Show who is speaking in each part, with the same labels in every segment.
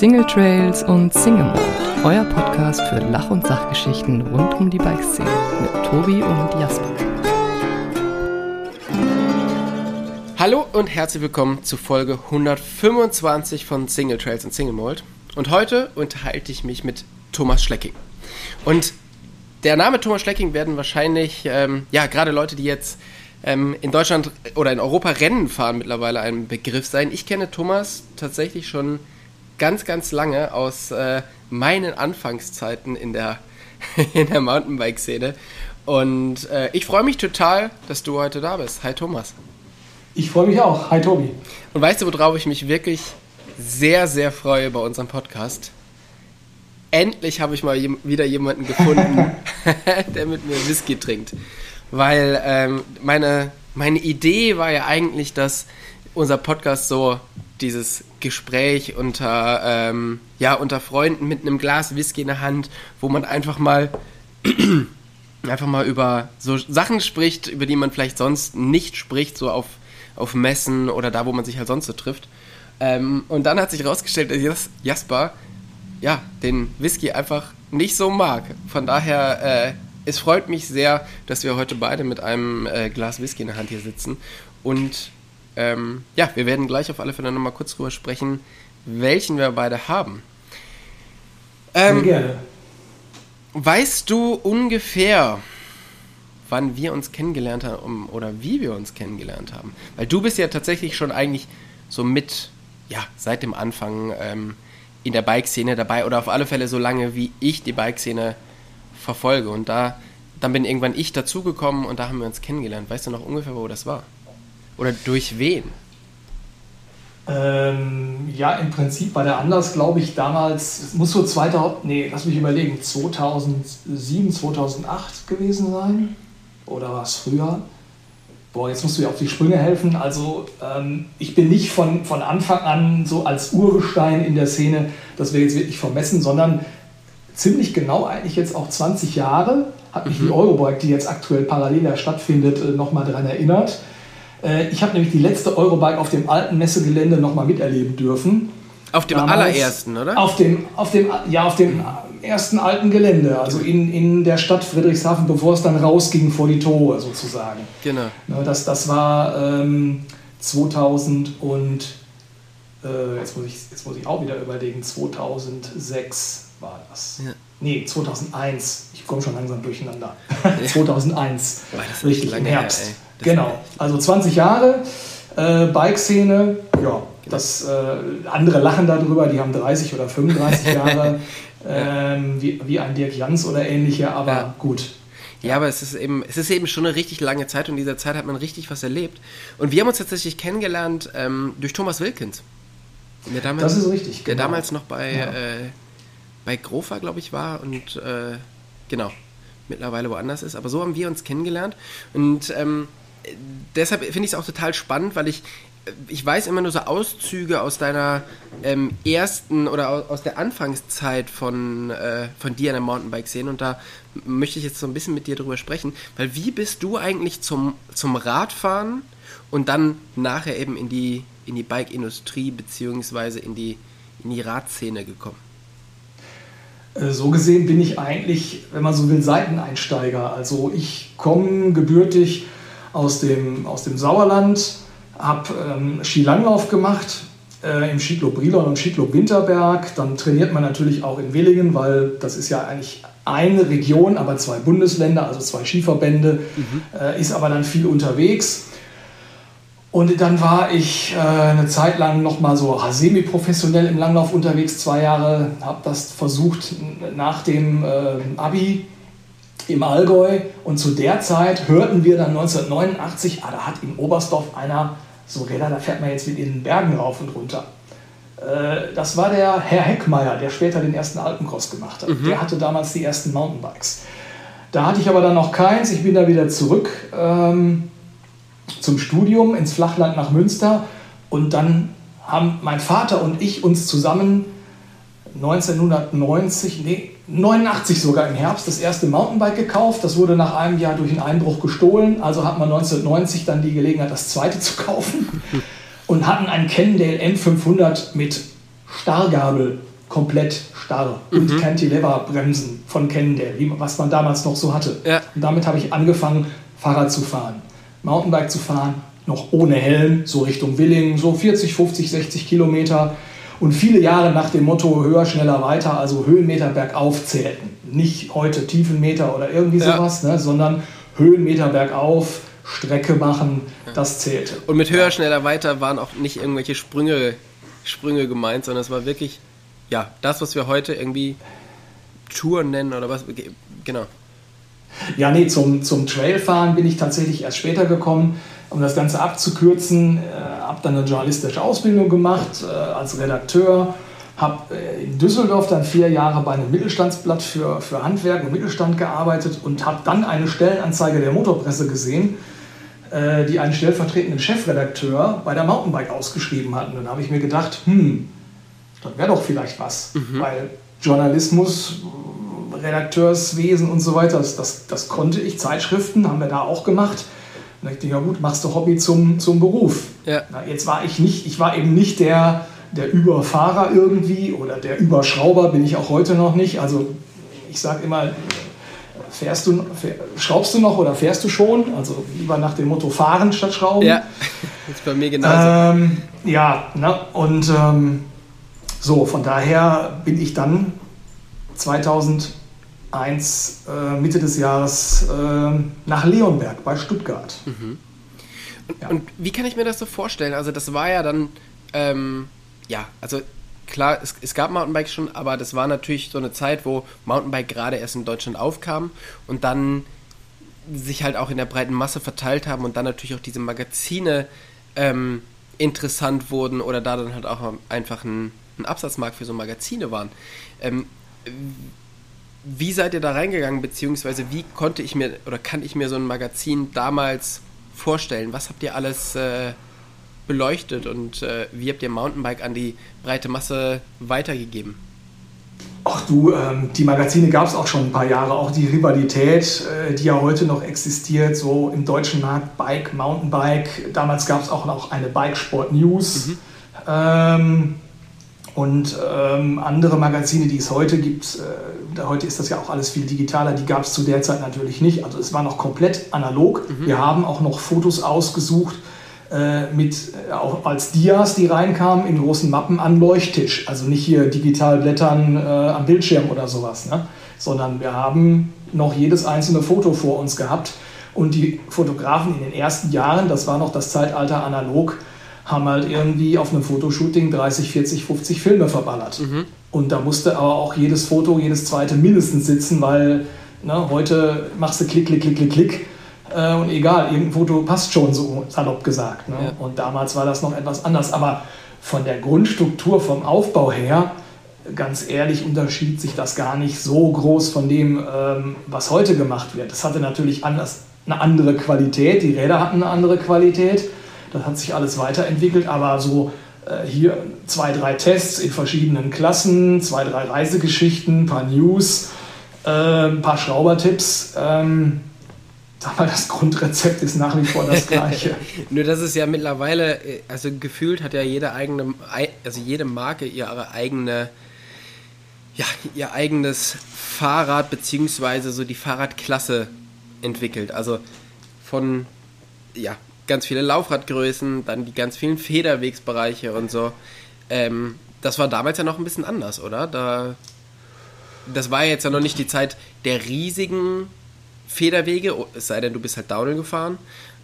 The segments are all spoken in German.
Speaker 1: Single Trails und Single Mode, euer Podcast für Lach- und Sachgeschichten rund um die Bikeszene mit Tobi und Jasper.
Speaker 2: Hallo und herzlich willkommen zu Folge 125 von Single Trails und Single Mold. Und heute unterhalte ich mich mit Thomas Schlecking. Und der Name Thomas Schlecking werden wahrscheinlich, ähm, ja, gerade Leute, die jetzt ähm, in Deutschland oder in Europa Rennen fahren, mittlerweile ein Begriff sein. Ich kenne Thomas tatsächlich schon ganz, ganz lange aus äh, meinen Anfangszeiten in der, in der Mountainbike-Szene. Und äh, ich freue mich total, dass du heute da bist. Hi Thomas.
Speaker 3: Ich freue mich auch. Hi Tobi.
Speaker 2: Und weißt du, worauf ich mich wirklich sehr, sehr freue bei unserem Podcast? Endlich habe ich mal je wieder jemanden gefunden, der mit mir Whisky trinkt. Weil ähm, meine, meine Idee war ja eigentlich, dass unser Podcast so dieses Gespräch unter, ähm, ja, unter Freunden mit einem Glas Whisky in der Hand, wo man einfach mal, einfach mal über so Sachen spricht, über die man vielleicht sonst nicht spricht, so auf, auf Messen oder da, wo man sich halt sonst so trifft. Ähm, und dann hat sich herausgestellt, dass Jasper, ja, den Whisky einfach nicht so mag. Von daher, äh, es freut mich sehr, dass wir heute beide mit einem äh, Glas Whisky in der Hand hier sitzen und ähm, ja, wir werden gleich auf alle Fälle nochmal kurz drüber sprechen, welchen wir beide haben.
Speaker 3: Ähm, gerne.
Speaker 2: Weißt du ungefähr, wann wir uns kennengelernt haben oder wie wir uns kennengelernt haben? Weil du bist ja tatsächlich schon eigentlich so mit, ja, seit dem Anfang ähm, in der Bike-Szene dabei oder auf alle Fälle so lange, wie ich die Bike-Szene verfolge. Und da, dann bin irgendwann ich dazugekommen und da haben wir uns kennengelernt. Weißt du noch ungefähr, wo das war? Oder durch wen?
Speaker 3: Ähm, ja, im Prinzip war der Anlass, glaube ich, damals, es muss so 2000, nee, lass mich überlegen, 2007, 2008 gewesen sein. Oder war es früher? Boah, jetzt musst du mir auf die Sprünge helfen. Also, ähm, ich bin nicht von, von Anfang an so als Urgestein in der Szene, das wir jetzt wirklich vermessen, sondern ziemlich genau eigentlich jetzt auch 20 Jahre hat mich mhm. die Eurobike, die jetzt aktuell parallel ja stattfindet, äh, nochmal daran erinnert. Äh, ich habe nämlich die letzte Eurobike auf dem alten Messegelände nochmal miterleben dürfen.
Speaker 2: Auf dem Damals, allerersten, oder?
Speaker 3: Auf dem, auf dem, ja, auf dem ersten alten Gelände, also in, in der Stadt Friedrichshafen, bevor es dann rausging vor die Tore sozusagen.
Speaker 2: Genau.
Speaker 3: Das, das war ähm, 2000 und äh, jetzt, muss ich, jetzt muss ich auch wieder überlegen, 2006 war das. Ja. Nee, 2001. Ich komme schon langsam durcheinander. Ja. 2001. Richtig, im Herbst. Her, genau, also 20 Jahre, äh, Bike-Szene, ja, das, äh, andere lachen darüber, die haben 30 oder 35 Jahre, ähm, wie, wie ein Dirk Jans oder ähnliche, aber ja. gut.
Speaker 2: Ja, aber es ist, eben, es ist eben schon eine richtig lange Zeit und in dieser Zeit hat man richtig was erlebt. Und wir haben uns tatsächlich kennengelernt ähm, durch Thomas Wilkins.
Speaker 3: Der damals, das ist richtig.
Speaker 2: Der genau. damals noch bei, ja. äh, bei Grofa, glaube ich, war und äh, genau, mittlerweile woanders ist. Aber so haben wir uns kennengelernt. Und ähm, deshalb finde ich es auch total spannend, weil ich, ich weiß immer nur so Auszüge aus deiner ähm, ersten oder aus der Anfangszeit von, äh, von dir an der Mountainbike-Szene und da möchte ich jetzt so ein bisschen mit dir drüber sprechen, weil wie bist du eigentlich zum, zum Radfahren und dann nachher eben in die, in die Bike-Industrie beziehungsweise in die, in die Radszene gekommen?
Speaker 3: Äh, so gesehen bin ich eigentlich, wenn man so will, Seiteneinsteiger. Also ich komme gebürtig aus dem, aus dem Sauerland, habe ähm, Skilanglauf gemacht äh, im Skiclub Brilon und Skiclub Winterberg. Dann trainiert man natürlich auch in Willingen, weil das ist ja eigentlich eine Region, aber zwei Bundesländer, also zwei Skiverbände, mhm. äh, ist aber dann viel unterwegs. Und dann war ich äh, eine Zeit lang nochmal so semi-professionell im Langlauf unterwegs, zwei Jahre, habe das versucht nach dem äh, Abi im Allgäu. Und zu der Zeit hörten wir dann 1989, ah, da hat in Oberstdorf einer so Räder, da fährt man jetzt mit in den Bergen rauf und runter. Äh, das war der Herr Heckmeier, der später den ersten Alpencross gemacht hat. Mhm. Der hatte damals die ersten Mountainbikes. Da hatte ich aber dann noch keins. Ich bin da wieder zurück ähm, zum Studium ins Flachland nach Münster. Und dann haben mein Vater und ich uns zusammen 1990, nee, 89 sogar im Herbst das erste Mountainbike gekauft. Das wurde nach einem Jahr durch einen Einbruch gestohlen. Also hat man 1990 dann die Gelegenheit, das zweite zu kaufen. Und hatten einen Cannondale M500 mit Starrgabel komplett starr und
Speaker 2: Mhm.
Speaker 3: Cantilever-Bremsen von Cannondale, was man damals noch so hatte.
Speaker 2: Ja.
Speaker 3: Und damit habe ich angefangen, Fahrrad zu fahren, Mountainbike zu fahren, noch ohne Helm, so Richtung Willingen, so 40, 50, 60 Kilometer. Und viele Jahre nach dem Motto höher, schneller, weiter, also Höhenmeter bergauf zählten. Nicht heute Tiefenmeter oder irgendwie
Speaker 2: Ja.
Speaker 3: sowas, ne, sondern Höhenmeter bergauf, Strecke machen, das zählte.
Speaker 2: Und mit höher, schneller, weiter waren auch nicht irgendwelche Sprünge, Sprünge gemeint, sondern es war wirklich, ja, das, was wir heute irgendwie Touren nennen oder was, genau.
Speaker 3: Ja, nee, zum, zum Trailfahren bin ich tatsächlich erst später gekommen. Um das Ganze abzukürzen, äh, habe dann eine journalistische Ausbildung gemacht äh, als Redakteur. Habe äh, in Düsseldorf dann vier Jahre bei einem Mittelstandsblatt für, für Handwerk und Mittelstand gearbeitet und habe dann eine Stellenanzeige der Motorpresse gesehen, äh, die einen stellvertretenden Chefredakteur bei der Mountainbike ausgeschrieben hatten. Dann habe ich mir gedacht, hm, das wäre doch vielleicht was, weil Journalismus, Redakteurswesen und so weiter, das, das, das konnte ich. Zeitschriften haben wir da auch gemacht. Und ich, ja gut, machst du Hobby zum, zum Beruf.
Speaker 2: Ja.
Speaker 3: Na, jetzt war ich nicht, ich war eben nicht der, der Überfahrer irgendwie oder der Überschrauber, bin ich auch heute noch nicht. Also ich sage immer, fährst du, fähr, schraubst du noch oder fährst du schon? Also lieber nach dem Motto fahren statt schrauben.
Speaker 2: Ja, das ist bei mir genauso.
Speaker 3: Ähm, ja, ne? und ähm, so, von daher bin ich dann 2001, äh, Mitte des Jahres, äh, nach Leonberg bei Stuttgart. ja.
Speaker 2: Und wie kann ich mir das so vorstellen? Also das war ja dann, ähm, ja, also klar, es, es gab Mountainbikes schon, aber das war natürlich so eine Zeit, wo Mountainbike gerade erst in Deutschland aufkam und dann sich halt auch in der breiten Masse verteilt haben und dann natürlich auch diese Magazine ähm, interessant wurden oder da dann halt auch einfach ein, ein Absatzmarkt für so Magazine waren. Ähm, wie seid ihr da reingegangen, beziehungsweise wie konnte ich mir oder kann ich mir so ein Magazin damals vorstellen? Was habt ihr alles äh, beleuchtet und äh, wie habt ihr Mountainbike an die breite Masse weitergegeben?
Speaker 3: Ach du, ähm, die Magazine gab es auch schon ein paar Jahre. Auch die Rivalität, äh, die ja heute noch existiert, so im deutschen Markt, Bike, Mountainbike. Damals gab es auch noch eine Bikesport News. Ähm, und ähm, andere Magazine, die es heute gibt, äh, heute ist das ja auch alles viel digitaler, die gab es zu der Zeit natürlich nicht. Also es war noch komplett analog. Wir haben auch noch Fotos ausgesucht äh, mit äh, auch als Dias, die reinkamen, in großen Mappen am Leuchttisch. Also nicht hier digital blättern äh, am Bildschirm oder sowas, ne? sondern wir haben noch jedes einzelne Foto vor uns gehabt. Und die Fotografen in den ersten Jahren, das war noch das Zeitalter analog, haben halt irgendwie auf einem Fotoshooting 30, 40, 50 Filme verballert. Und da musste aber auch jedes Foto, jedes zweite mindestens sitzen, weil ne, heute machst du Klick, Klick, Klick, Klick, Klick. Äh, und egal, irgendein Foto passt schon, so salopp gesagt. Ne?
Speaker 2: Ja.
Speaker 3: Und damals war das noch etwas anders. Aber von der Grundstruktur, vom Aufbau her, ganz ehrlich, unterschied sich das gar nicht so groß von dem, ähm, was heute gemacht wird. Das hatte natürlich anders, eine andere Qualität, die Räder hatten eine andere Qualität. Das hat sich alles weiterentwickelt, aber so äh, hier zwei, drei Tests in verschiedenen Klassen, zwei, drei Reisegeschichten, ein paar News, äh, ein paar Schraubertipps. Ähm, aber das Grundrezept ist nach wie vor das gleiche.
Speaker 2: Nur das ist ja mittlerweile, äh, also gefühlt hat ja jede eigene, ei- also jede Marke ihre eigene, ja, ihr eigenes Fahrrad beziehungsweise so die Fahrradklasse entwickelt. Also von, ja, ganz viele Laufradgrößen, dann die ganz vielen Federwegsbereiche und so. Ähm, das war damals ja noch ein bisschen anders, oder? Da, das war jetzt ja noch nicht die Zeit der riesigen Federwege, oh, es sei denn, du bist halt Downhill gefahren,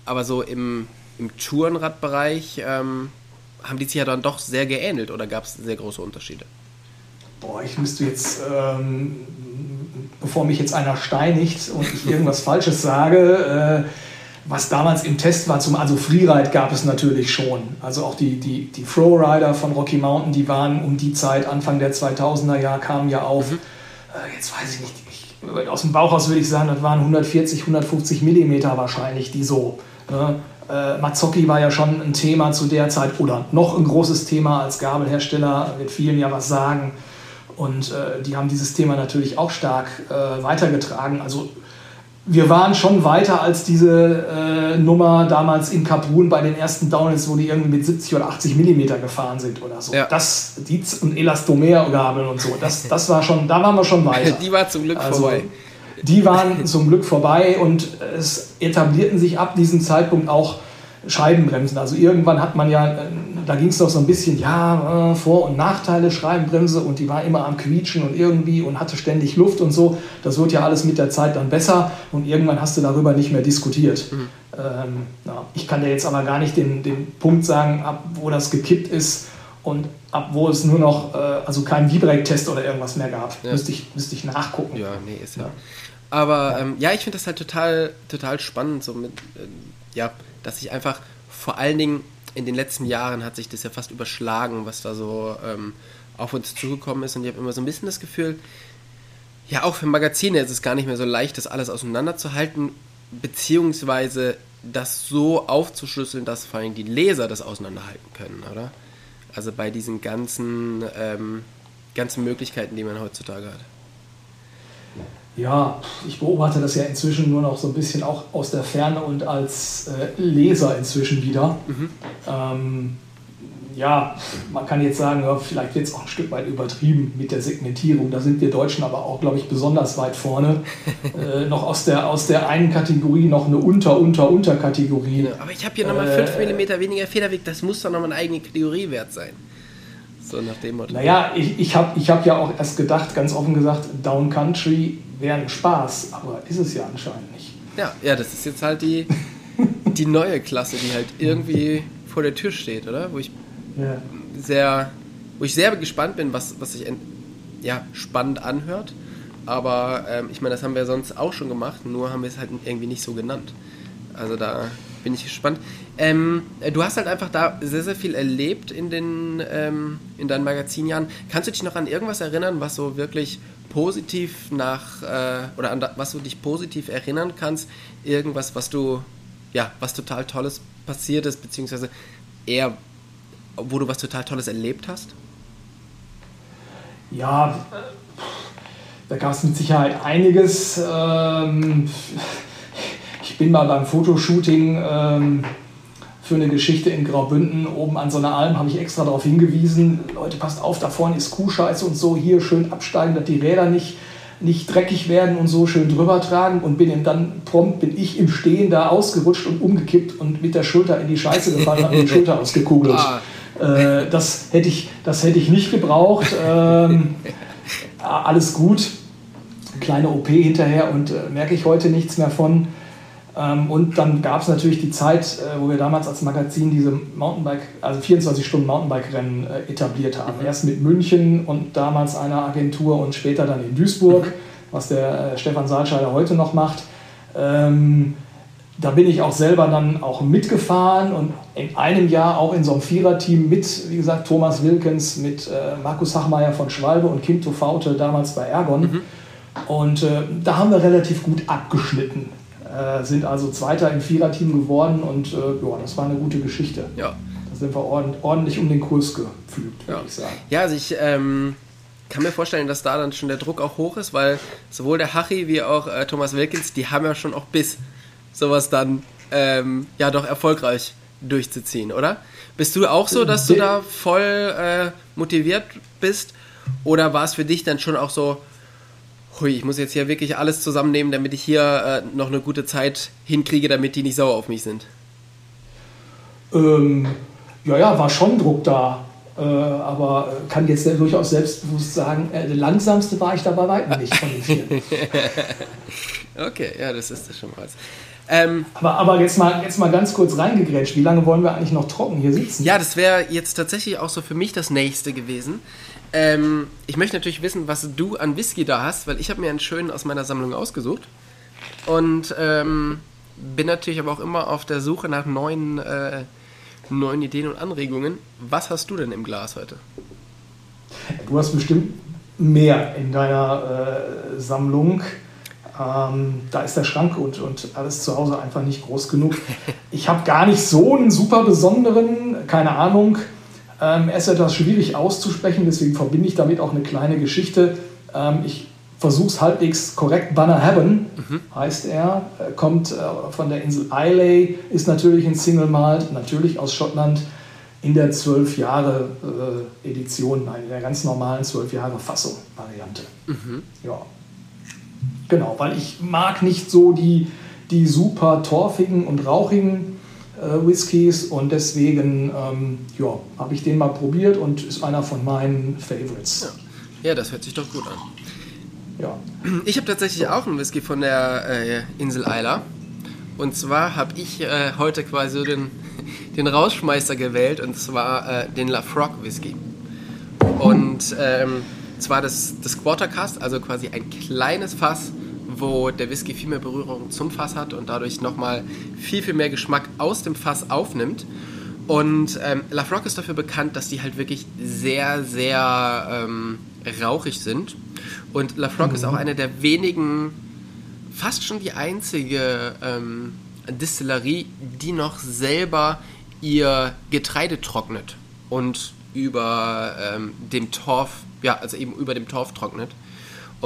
Speaker 2: aber so im, im Tourenradbereich ähm, haben die sich ja dann doch sehr geähnelt oder gab es sehr große Unterschiede?
Speaker 3: Boah, ich müsste jetzt, ähm, bevor mich jetzt einer steinigt und ich irgendwas Falsches sage, äh, was damals im Test war, zum, also Freeride gab es natürlich schon. Also auch die, die, die Flowrider von Rocky Mountain, die waren um die Zeit, Anfang der 2000er Jahre, kamen ja auf. Äh, jetzt weiß ich nicht, ich, aus dem Bauch aus würde ich sagen, das waren 140, 150 Millimeter wahrscheinlich, die so. Ne? Äh, Mazzocchi war ja schon ein Thema zu der Zeit oder noch ein großes Thema als Gabelhersteller, wird vielen ja was sagen. Und äh, die haben dieses Thema natürlich auch stark äh, weitergetragen. Also wir waren schon weiter als diese äh, Nummer damals in Kaprun bei den ersten Downhills, wo die irgendwie mit 70 oder 80 Millimeter gefahren sind oder so.
Speaker 2: Ja.
Speaker 3: Das, die und Elastomergabeln und so, das, das war schon, da waren wir schon weiter.
Speaker 2: Die war zum Glück
Speaker 3: Also,
Speaker 2: vorbei.
Speaker 3: Die waren zum Glück vorbei und es etablierten sich ab diesem Zeitpunkt auch Scheibenbremsen. Also irgendwann hat man ja, äh, da ging es doch so ein bisschen, ja, äh, Vor- und Nachteile Scheibenbremse und die war immer am Quietschen und irgendwie und hatte ständig Luft und so. Das wird ja alles mit der Zeit dann besser und irgendwann hast du darüber nicht mehr diskutiert. Ähm, ja, ich kann dir jetzt aber gar nicht den, den Punkt sagen, ab wo das gekippt ist und ab wo es nur noch, äh, also keinen V-Brake-Test oder irgendwas mehr gab.
Speaker 2: Ja.
Speaker 3: Müsste, ich, müsste ich nachgucken.
Speaker 2: Ja, nee, ist ja. Aber ja, ähm, ja ich finde das halt total, total spannend, so mit, ähm, ja, dass ich einfach vor allen Dingen in den letzten Jahren hat sich das ja fast überschlagen, was da so ähm, auf uns zugekommen ist. Und ich habe immer so ein bisschen das Gefühl, ja, auch für Magazine ist es gar nicht mehr so leicht, das alles auseinanderzuhalten, beziehungsweise das so aufzuschlüsseln, dass vor allem die Leser das auseinanderhalten können, oder? Also bei diesen ganzen, ähm, ganzen Möglichkeiten, die man heutzutage hat.
Speaker 3: Ja, ich beobachte das ja inzwischen nur noch so ein bisschen auch aus der Ferne und als äh, Leser inzwischen wieder. Ähm, ja, man kann jetzt sagen, ja, vielleicht wird es auch ein Stück weit übertrieben mit der Segmentierung. Da sind wir Deutschen aber auch, glaube ich, besonders weit vorne. äh, noch aus der, aus der einen Kategorie noch eine Unter, Unter, Unterkategorie.
Speaker 2: Ja, aber ich habe hier nochmal
Speaker 3: Äh,
Speaker 2: 5 mm weniger Federweg, das muss doch nochmal eine eigene Kategorie wert sein. So nach dem Motto.
Speaker 3: Naja, ich, ich habe ich hab ja auch erst gedacht, ganz offen gesagt, Down Country wäre ein Spaß, aber ist es ja anscheinend nicht.
Speaker 2: Ja, ja, das ist jetzt halt die, die neue Klasse, die halt irgendwie vor der Tür steht, oder? Wo ich
Speaker 3: Ja.
Speaker 2: sehr, wo ich sehr gespannt bin, was, was sich ja, spannend anhört. Aber ähm, ich meine, das haben wir sonst auch schon gemacht, nur haben wir es halt irgendwie nicht so genannt. Also da bin ich gespannt. Ähm, äh, du hast halt einfach da sehr, sehr viel erlebt in, den, ähm, in deinen Magazinjahren. Kannst du dich noch an irgendwas erinnern, was so wirklich positiv nach, äh, oder an da, was du dich positiv erinnern kannst? Irgendwas, was du, ja, was total Tolles passiert ist, beziehungsweise eher, wo du was total Tolles erlebt hast?
Speaker 3: Ja, da gab es mit Sicherheit einiges. Ähm, ich bin mal beim Fotoshooting ähm, für eine Geschichte in Graubünden oben an so einer Alm, habe ich extra darauf hingewiesen, Leute, passt auf, da vorne ist Kuhscheiße und so, hier schön absteigen, dass die Räder nicht, nicht dreckig werden und so schön drüber tragen und bin ihm dann prompt, bin ich im Stehen da ausgerutscht und umgekippt und mit der Schulter in die Scheiße gefallen, mir die Schulter ausgekugelt.
Speaker 2: Ah.
Speaker 3: Äh, das, hätte ich, das hätte ich nicht gebraucht. Ähm, alles gut. Kleine OP hinterher und äh, merke ich heute nichts mehr von. Ähm, und dann gab es natürlich die Zeit, äh, wo wir damals als Magazin diese Mountainbike, also 24 Stunden Mountainbike-Rennen äh, etabliert haben. Erst mit München und damals einer Agentur und später dann in Duisburg, was der äh, Stefan Saalscheider heute noch macht. Ähm, da bin ich auch selber dann auch mitgefahren und in einem Jahr auch in so einem Viererteam mit, wie gesagt, Thomas Wilkens, mit Markus Hachmeier von Schwalbe und Kim Tofaute damals bei Ergon. Und äh, da haben wir relativ gut abgeschnitten. Äh, sind also Zweiter im Viererteam geworden und äh, ja, das war eine gute Geschichte.
Speaker 2: Ja.
Speaker 3: Da sind wir ordentlich, ordentlich um den Kurs gepflügt, würde
Speaker 2: Ja.
Speaker 3: ich sagen.
Speaker 2: Ja, also ich ähm, kann mir vorstellen, dass da dann schon der Druck auch hoch ist, weil sowohl der Hachi wie auch äh, Thomas Wilkins, die haben ja schon auch Biss, sowas dann ähm, ja doch erfolgreich durchzuziehen, oder? Bist du auch so, dass du
Speaker 3: De-
Speaker 2: da voll äh, motiviert bist? Oder war es für dich dann schon auch so, hui, ich muss jetzt hier wirklich alles zusammennehmen, damit ich hier äh, noch eine gute Zeit hinkriege, damit die nicht sauer auf mich sind?
Speaker 3: Ähm, ja, ja, war schon Druck da. Äh, aber äh, kann jetzt durchaus selbstbewusst sagen, äh, der langsamste war ich da bei weitem nicht von den vier.
Speaker 2: Okay, ja, das ist das schon mal. Ähm,
Speaker 3: aber aber jetzt, mal, jetzt mal ganz kurz reingegrätscht. Wie lange wollen wir eigentlich noch trocken hier sitzen?
Speaker 2: Ja, das wäre jetzt tatsächlich auch so für mich das nächste gewesen. Ähm, ich möchte natürlich wissen, was du an Whisky da hast, weil ich habe mir einen schönen aus meiner Sammlung ausgesucht. Und ähm, bin natürlich aber auch immer auf der Suche nach neuen, äh, neuen Ideen und Anregungen. Was hast du denn im Glas heute?
Speaker 3: Du hast bestimmt mehr in deiner äh, Sammlung. Ähm, da ist der Schrank und, und alles zu Hause einfach nicht groß genug. Ich habe gar nicht so einen super besonderen, keine Ahnung. Ähm, er ist etwas schwierig auszusprechen, deswegen verbinde ich damit auch eine kleine Geschichte. Ähm, ich versuch's halbwegs korrekt. Banner Heaven mhm. heißt er, kommt äh, von der Insel Islay, ist natürlich ein Single Malt, natürlich aus Schottland in der 12 Jahre äh, Edition, nein, in der ganz normalen 12 Jahre Fassung Variante. Mhm. Ja. Genau, weil ich mag nicht so die, die super torfigen und rauchigen äh, Whiskys und deswegen ähm, ja, habe ich den mal probiert und ist einer von meinen Favorites.
Speaker 2: Ja, ja das hört sich doch gut an. Ja. Ich habe tatsächlich auch einen Whisky von der äh, Insel Isla. Und zwar habe ich äh, heute quasi den, den Rausschmeißer gewählt und zwar äh, den Lafroc Whisky. Und ähm, zwar das, das Quartercast, also quasi ein kleines Fass, wo der Whisky viel mehr Berührung zum Fass hat und dadurch nochmal viel, viel mehr Geschmack aus dem Fass aufnimmt. Und ähm, Lafroc ist dafür bekannt, dass die halt wirklich sehr, sehr ähm, rauchig sind. Und Lafroc mhm. ist auch eine der wenigen, fast schon die einzige ähm, Distillerie, die noch selber ihr Getreide trocknet und über ähm, dem Torf, ja, also eben über dem Torf trocknet.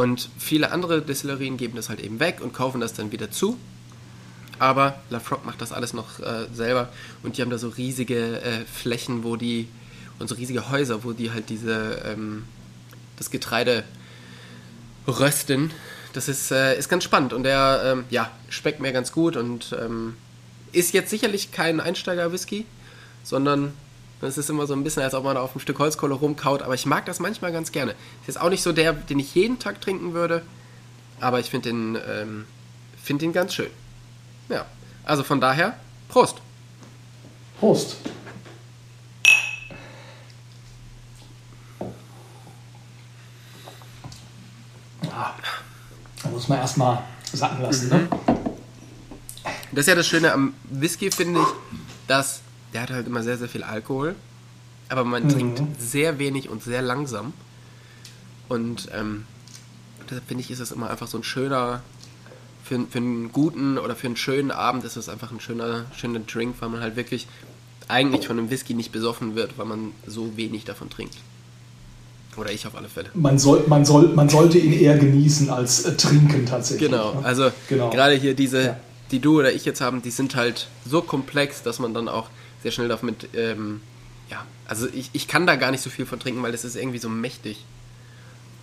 Speaker 2: Und viele andere Destillerien geben das halt eben weg und kaufen das dann wieder zu. Aber Lafroc macht das alles noch äh, selber und die haben da so riesige äh, Flächen, wo die und so riesige Häuser, wo die halt diese ähm, das Getreide rösten. Das ist, äh, ist ganz spannend und der ähm, ja, schmeckt mir ganz gut und ähm, ist jetzt sicherlich kein Einsteiger-Whisky, sondern es ist immer so ein bisschen, als ob man auf einem Stück Holzkohle rumkaut, aber ich mag das manchmal ganz gerne. Ist jetzt auch nicht so der, den ich jeden Tag trinken würde, aber ich finde den, ähm, find den ganz schön. Ja, also von daher, Prost.
Speaker 3: Prost. Ja, da muss man erstmal sacken lassen, ne? mhm. ne?
Speaker 2: Das ist ja das Schöne am Whisky, finde ich, dass der hat halt immer sehr, sehr viel Alkohol, aber man mhm. trinkt sehr wenig und sehr langsam. Und ähm, deshalb finde ich, ist es immer einfach so ein schöner, für, für einen guten oder für einen schönen Abend ist es einfach ein schöner, schöner Drink, weil man halt wirklich eigentlich von einem Whisky nicht besoffen wird, weil man so wenig davon trinkt. Oder ich auf alle Fälle.
Speaker 3: Man, soll, man, soll, man sollte ihn eher genießen als äh, trinken tatsächlich.
Speaker 2: Genau, ne? also genau. gerade hier diese, ja. die du oder ich jetzt haben, die sind halt so komplex, dass man dann auch sehr schnell damit, ähm, ja, also ich, ich kann da gar nicht so viel von trinken, weil das ist irgendwie so mächtig.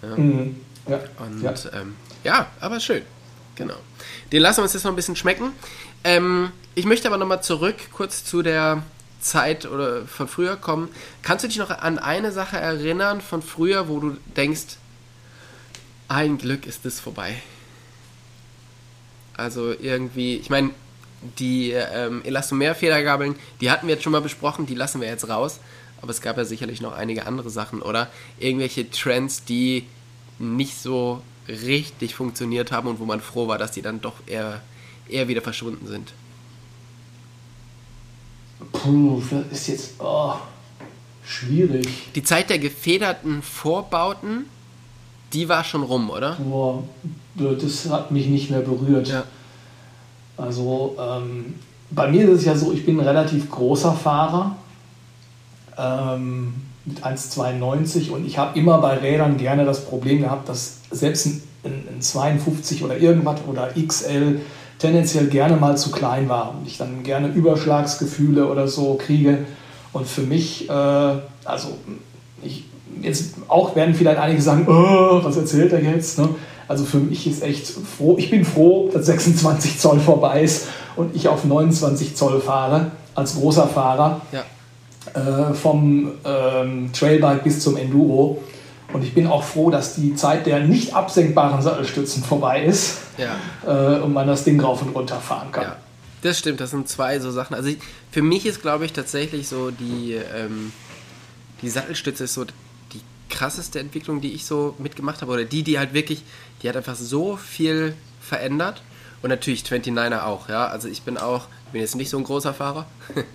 Speaker 2: Ja. Mhm. ja. Und ja. Ähm, ja, aber schön. Genau. Den lassen wir uns jetzt noch ein bisschen schmecken. Ähm, ich möchte aber nochmal zurück kurz zu der Zeit oder von früher kommen. Kannst du dich noch an eine Sache erinnern von früher, wo du denkst, ein Glück ist das vorbei? Also irgendwie, ich meine, die ähm, Elastomer-Federgabeln, die hatten wir jetzt schon mal besprochen, die lassen wir jetzt raus. Aber es gab ja sicherlich noch einige andere Sachen, oder? Irgendwelche Trends, die nicht so richtig funktioniert haben und wo man froh war, dass die dann doch eher, eher wieder verschwunden sind.
Speaker 3: Puh, das ist jetzt oh, schwierig.
Speaker 2: Die Zeit der gefederten Vorbauten, die war schon rum, oder?
Speaker 3: Boah, das hat mich nicht mehr berührt. Ja. Also ähm, bei mir ist es ja so, ich bin ein relativ großer Fahrer ähm, mit 1,92 und ich habe immer bei Rädern gerne das Problem gehabt, dass selbst ein, ein 52 oder irgendwas oder XL tendenziell gerne mal zu klein war und ich dann gerne Überschlagsgefühle oder so kriege. Und für mich, äh, also ich, jetzt auch werden vielleicht einige sagen, oh, was erzählt er jetzt? Ne? Also für mich ist echt froh, ich bin froh, dass 26 Zoll vorbei ist und ich auf 29 Zoll fahre, als großer Fahrer. Ja. Äh, vom ähm, Trailbike bis zum Enduro. Und ich bin auch froh, dass die Zeit der nicht absenkbaren Sattelstützen vorbei ist ja. äh, und man das Ding rauf und runter fahren kann. Ja.
Speaker 2: Das stimmt, das sind zwei so Sachen. Also ich, für mich ist, glaube ich, tatsächlich so die, ähm, die Sattelstütze ist so krasseste Entwicklung, die ich so mitgemacht habe, oder die, die halt wirklich, die hat einfach so viel verändert. Und natürlich 29er auch, ja. Also ich bin auch, bin jetzt nicht so ein großer Fahrer,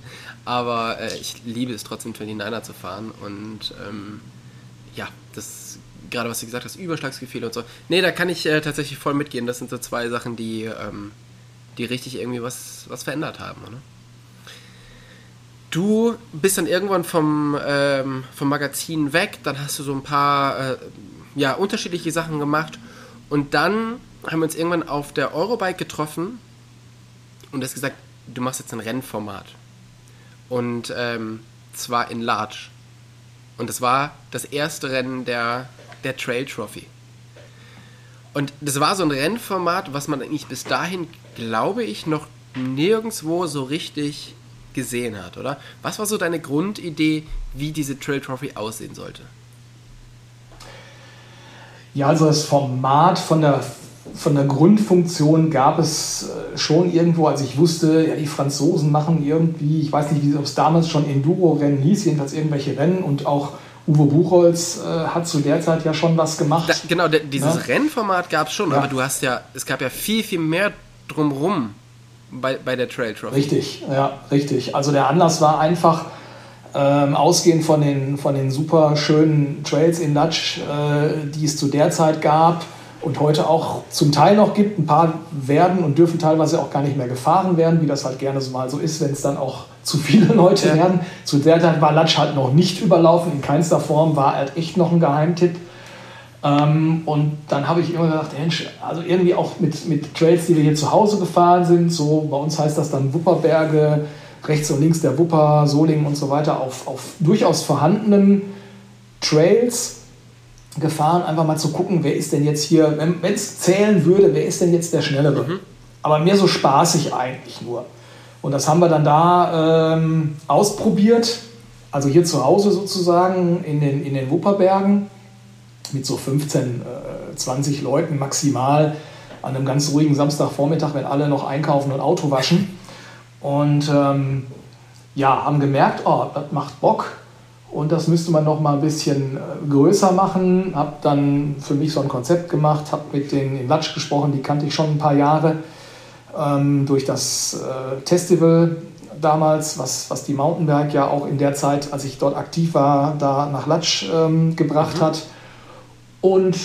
Speaker 2: aber äh, ich liebe es trotzdem 29er zu fahren. Und ähm, ja, das, gerade was du gesagt hast, Überschlagsgefühle und so. Nee, da kann ich äh, tatsächlich voll mitgehen. Das sind so zwei Sachen, die, ähm, die richtig irgendwie was, was verändert haben. Ne? Du bist dann irgendwann vom, ähm, vom Magazin weg, dann hast du so ein paar äh, ja, unterschiedliche Sachen gemacht Und dann haben wir uns irgendwann auf der Eurobike getroffen und hast gesagt, du machst jetzt ein Rennformat. Und ähm, zwar in Large. Und das war das erste Rennen der, der Trail Trophy. Und das war so ein Rennformat, was man eigentlich bis dahin, glaube ich, noch nirgendwo so richtig gesehen hat, oder? Was war so deine Grundidee, wie diese Trail Trophy aussehen sollte?
Speaker 3: Ja, also das Format von der, von der Grundfunktion gab es äh, schon irgendwo, als ich wusste, ja, die Franzosen machen irgendwie, ich weiß nicht, wie es damals schon Enduro-Rennen hieß, jedenfalls irgendwelche Rennen und auch Uwe Buchholz äh, hat zu der Zeit ja schon was gemacht. Da,
Speaker 2: genau, dieses ja? Rennformat gab es schon, ja. aber du hast ja, es gab ja viel, viel mehr drumrum bei, bei der Trail Trophy.
Speaker 3: Richtig, ja, richtig. Also der Anlass war einfach, ähm, ausgehend von den, von den super schönen Trails in Dutch, äh, die es zu der Zeit gab und heute auch zum Teil noch gibt. Ein paar werden und dürfen teilweise auch gar nicht mehr gefahren werden, wie das halt gerne so mal so ist, wenn es dann auch zu viele Leute ja. werden. Zu der Zeit war Latsch halt noch nicht überlaufen, in keinster Form, war halt echt noch ein Geheimtipp. Ähm, und dann habe ich immer gedacht, also irgendwie auch mit, mit Trails, die wir hier zu Hause gefahren sind, so bei uns heißt das dann Wupperberge, rechts und links der Wupper, Solingen und so weiter, auf, auf durchaus vorhandenen Trails gefahren, einfach mal zu gucken, wer ist denn jetzt hier, wenn es zählen würde, wer ist denn jetzt der Schnellere? Mhm. Aber mir so spaßig eigentlich nur. Und das haben wir dann da ähm, ausprobiert, also hier zu Hause sozusagen in den, in den Wupperbergen mit so 15, äh, 20 Leuten maximal an einem ganz ruhigen Samstagvormittag, wenn alle noch einkaufen und Auto waschen. Und ähm, ja, haben gemerkt, oh, das macht Bock und das müsste man noch mal ein bisschen äh, größer machen. Habe dann für mich so ein Konzept gemacht, habe mit denen in Latsch gesprochen, die kannte ich schon ein paar Jahre ähm, durch das äh, Festival damals, was, was die Mountainberg ja auch in der Zeit, als ich dort aktiv war, da nach Latsch ähm, gebracht mhm. hat. Und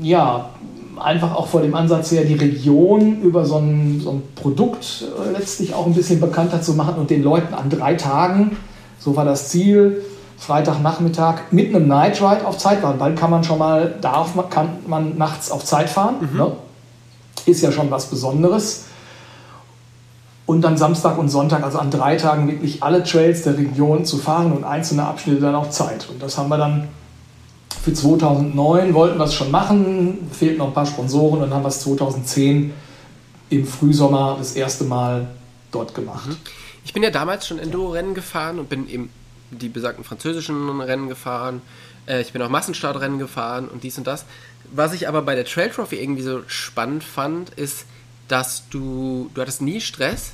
Speaker 3: ja, einfach auch vor dem Ansatz her, die Region über so ein, so ein Produkt äh, letztlich auch ein bisschen bekannter zu machen und den Leuten an drei Tagen, so war das Ziel, Freitagnachmittag mit einem Night Ride auf Zeit fahren. Bald kann man schon mal, darf man, kann man nachts auf Zeit fahren. Mhm. Ne? Ist ja schon was Besonderes und dann Samstag und Sonntag, also an drei Tagen wirklich alle Trails der Region zu fahren und einzelne Abschnitte dann auch Zeit. Und das haben wir dann für 2009 wollten wir es schon machen, fehlten noch ein paar Sponsoren und dann haben wir es 2010 im Frühsommer das erste Mal dort gemacht. Mhm.
Speaker 2: Ich bin ja damals schon Enduro-Rennen gefahren und bin eben die besagten französischen Rennen gefahren. Äh, ich bin auch Massenstartrennen gefahren und dies und das. Was ich aber bei der Trail Trophy irgendwie so spannend fand, ist, dass du, du hattest nie Stress,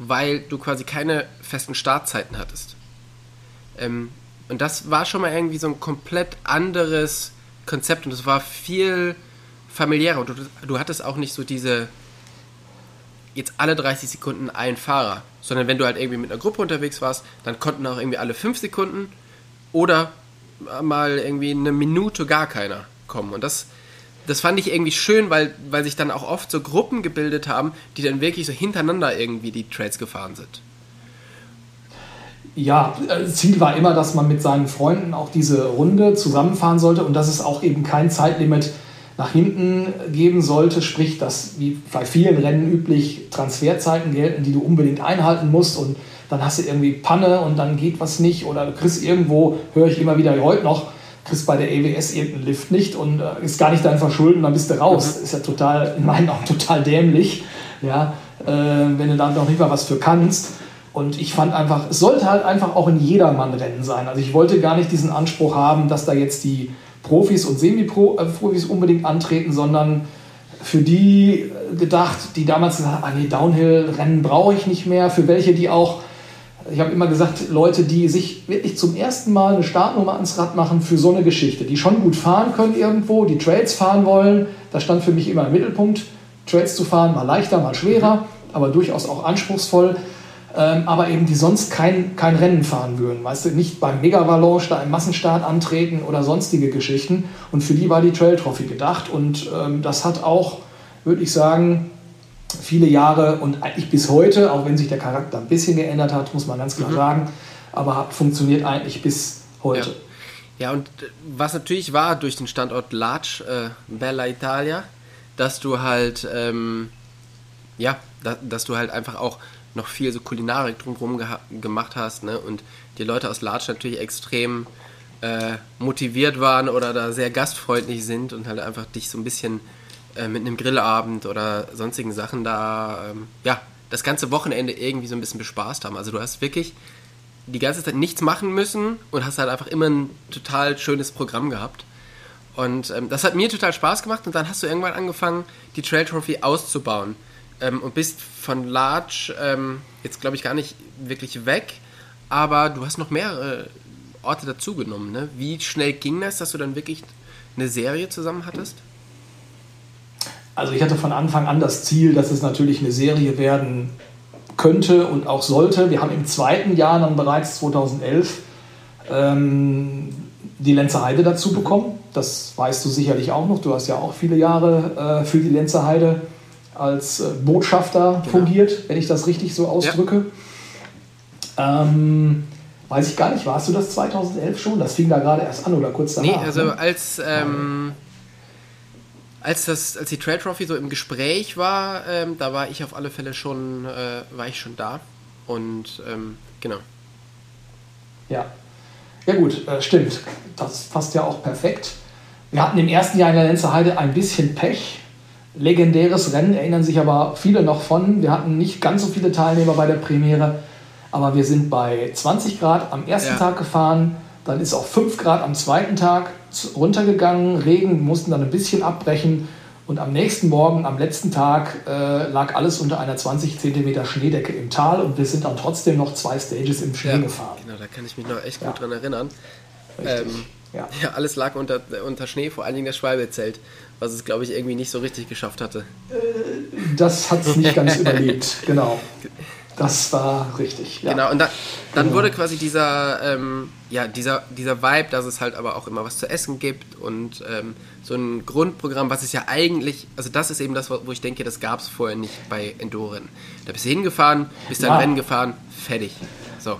Speaker 2: weil du quasi keine festen Startzeiten hattest. Ähm, und das war schon mal irgendwie so ein komplett anderes Konzept und es war viel familiärer und du, du hattest auch nicht so diese jetzt alle 30 Sekunden ein Fahrer, sondern wenn du halt irgendwie mit einer Gruppe unterwegs warst, dann konnten auch irgendwie alle 5 Sekunden oder mal irgendwie eine Minute gar keiner kommen. Und das, das fand ich irgendwie schön, weil, weil sich dann auch oft so Gruppen gebildet haben, die dann wirklich so hintereinander irgendwie die Trades gefahren sind.
Speaker 3: Ja, äh, Ziel war immer, dass man mit seinen Freunden auch diese Runde zusammenfahren sollte und dass es auch eben kein Zeitlimit nach hinten geben sollte, sprich, dass wie bei vielen Rennen üblich Transferzeiten gelten, die du unbedingt einhalten musst und dann hast du irgendwie Panne und dann geht was nicht oder du kriegst irgendwo, höre ich immer wieder heute noch, kriegst bei der EWS irgendeinen Lift nicht und äh, ist gar nicht dein Verschulden, dann bist du raus. Mhm. Ist ja total, in meinen Augen total dämlich, ja, äh, wenn du da noch nicht mal was für kannst. Und ich fand einfach, es sollte halt einfach auch ein Jedermann-Rennen sein. Also ich wollte gar nicht diesen Anspruch haben, dass da jetzt die Profis und Semi-Profis unbedingt antreten, sondern für die gedacht, die damals gesagt haben, ah nee, Downhill-Rennen brauche ich nicht mehr, für welche, die auch ich habe immer gesagt, Leute, die sich wirklich zum ersten Mal eine Startnummer ans Rad machen für so eine Geschichte, die schon gut fahren können irgendwo, die Trails fahren wollen, das stand für mich immer im Mittelpunkt. Trails zu fahren, mal leichter, mal schwerer, aber durchaus auch anspruchsvoll. Ähm, aber eben die sonst kein, kein Rennen fahren würden. Weißt du, nicht beim Megavalanche da im Massenstart antreten oder sonstige Geschichten. Und für die war die Trail Trophy gedacht. Und ähm, das hat auch, würde ich sagen, viele Jahre und eigentlich bis heute, auch wenn sich der Charakter ein bisschen geändert hat, muss man ganz klar mhm. sagen, aber hat funktioniert eigentlich bis heute. Ja.
Speaker 2: Ja, und äh, was natürlich war durch den Standort Large äh, Bella Italia, dass du halt, ähm, ja, da, dass du halt einfach auch noch viel so Kulinarik drumherum gemacht hast, ne? Und die Leute aus Large natürlich extrem äh, motiviert waren oder da sehr gastfreundlich sind und halt einfach dich so ein bisschen äh, mit einem Grillabend oder sonstigen Sachen da, ähm, ja, das ganze Wochenende irgendwie so ein bisschen bespaßt haben. Also du hast wirklich die ganze Zeit nichts machen müssen und hast halt einfach immer ein total schönes Programm gehabt. Und ähm, das hat mir total Spaß gemacht und dann hast du irgendwann angefangen, die Trail Trophy auszubauen ähm, und bist von Large ähm, jetzt glaube ich gar nicht wirklich weg, aber du hast noch mehrere Orte dazugenommen. Ne? Wie schnell ging das, dass du dann wirklich eine Serie zusammen hattest?
Speaker 3: Also ich hatte von Anfang an das Ziel, dass es natürlich eine Serie werden könnte und auch sollte. Wir haben im zweiten Jahr dann bereits 2011 ähm, die Lenzer Heide dazu bekommen. Das weißt du sicherlich auch noch. Du hast ja auch viele Jahre äh, für die Lenzer Heide als äh, Botschafter genau. fungiert, wenn ich das richtig so ausdrücke. Ja. Ähm, weiß ich gar nicht, warst du das 2011 schon? Das fing da gerade erst an oder kurz danach?
Speaker 2: Nee, also ne? als, ähm, als, das, als die Trail Trophy so im Gespräch war, ähm, da war ich auf alle Fälle schon, äh, war ich schon da. Und ähm, genau.
Speaker 3: Ja. Ja gut, äh, stimmt. Das passt ja auch perfekt. Wir hatten im ersten Jahr in der Lenzer Heide ein bisschen Pech. Legendäres Rennen, erinnern sich aber viele noch von. Wir hatten nicht ganz so viele Teilnehmer bei der Premiere, aber wir sind bei 20 Grad am ersten ja. Tag gefahren, dann ist auch 5 Grad am zweiten Tag runtergegangen, Regen, mussten dann ein bisschen abbrechen und am nächsten Morgen, am letzten Tag, äh, lag alles unter einer 20 cm Schneedecke im Tal und wir sind dann trotzdem noch zwei Stages im Schnee
Speaker 2: ja,
Speaker 3: gefahren.
Speaker 2: Genau, da kann ich mich noch echt gut ja. dran erinnern. Ähm, ja. ja. alles lag unter, unter Schnee, vor allen Dingen das Schwalbezelt, was es, glaube ich, irgendwie nicht so richtig geschafft hatte.
Speaker 3: Das hat es nicht ganz überlebt, genau. Das war richtig.
Speaker 2: Ja. Genau, und da, dann genau. wurde quasi dieser, ähm, ja, dieser, dieser Vibe, dass es halt aber auch immer was zu essen gibt und ähm, so ein Grundprogramm, was es ja eigentlich, also das ist eben das, wo ich denke, das gab es vorher nicht bei Endoren. Da bist du hingefahren, bist ja. dein Rennen gefahren, fertig. So.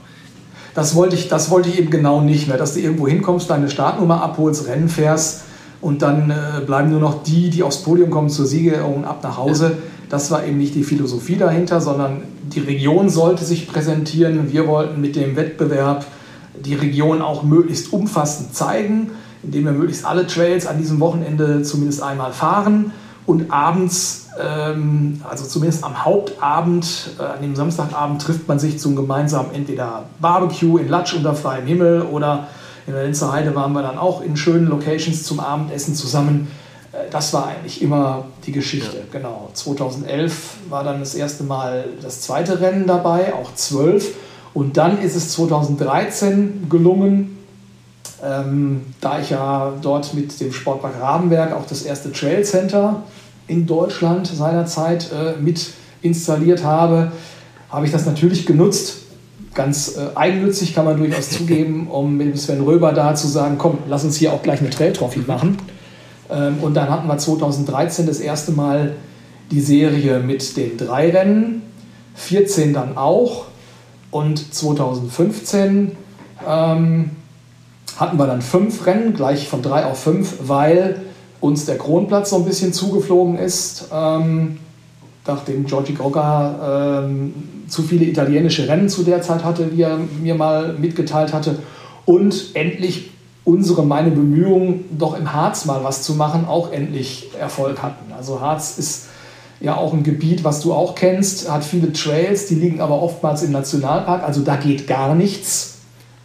Speaker 3: Das wollte ich, das wollte ich eben genau nicht mehr, dass du irgendwo hinkommst, deine Startnummer abholst, Rennen fährst und dann äh, bleiben nur noch die, die aufs Podium kommen zur Siegerehrung ab nach Hause. Das war eben nicht die Philosophie dahinter, sondern die Region sollte sich präsentieren. Wir wollten mit dem Wettbewerb die Region auch möglichst umfassend zeigen, indem wir möglichst alle Trails an diesem Wochenende zumindest einmal fahren und abends, ähm, also zumindest am Hauptabend, äh, an dem Samstagabend trifft man sich zum gemeinsamen entweder Barbecue in Latsch unter freiem Himmel oder in der Linzer Heide waren wir dann auch in schönen Locations zum Abendessen zusammen. Äh, das war eigentlich immer die Geschichte. Ja. Genau. 2011 war dann das erste Mal das zweite Rennen dabei, auch 12. Und dann ist es 2013 gelungen, ähm, da ich ja dort mit dem Sportpark Rabenberg auch das erste Trail Center in Deutschland seinerzeit äh, mit installiert habe, habe ich das natürlich genutzt. Ganz äh, eigennützig kann man durchaus zugeben, um mit dem Sven Röber da zu sagen, komm, lass uns hier auch gleich eine Trail Trophy machen. Ähm, und dann hatten wir 2013 das erste Mal die Serie mit den drei Rennen, 14 dann auch und 2015 ähm, hatten wir dann fünf Rennen, gleich von drei auf fünf, weil uns der Kronplatz so ein bisschen zugeflogen ist, ähm, nachdem Giorgi Gogga ähm, zu viele italienische Rennen zu der Zeit hatte, wie er mir mal mitgeteilt hatte. Und endlich unsere, meine Bemühungen, doch im Harz mal was zu machen, auch endlich Erfolg hatten. Also Harz ist ja auch ein Gebiet, was du auch kennst, hat viele Trails, die liegen aber oftmals im Nationalpark, also da geht gar nichts,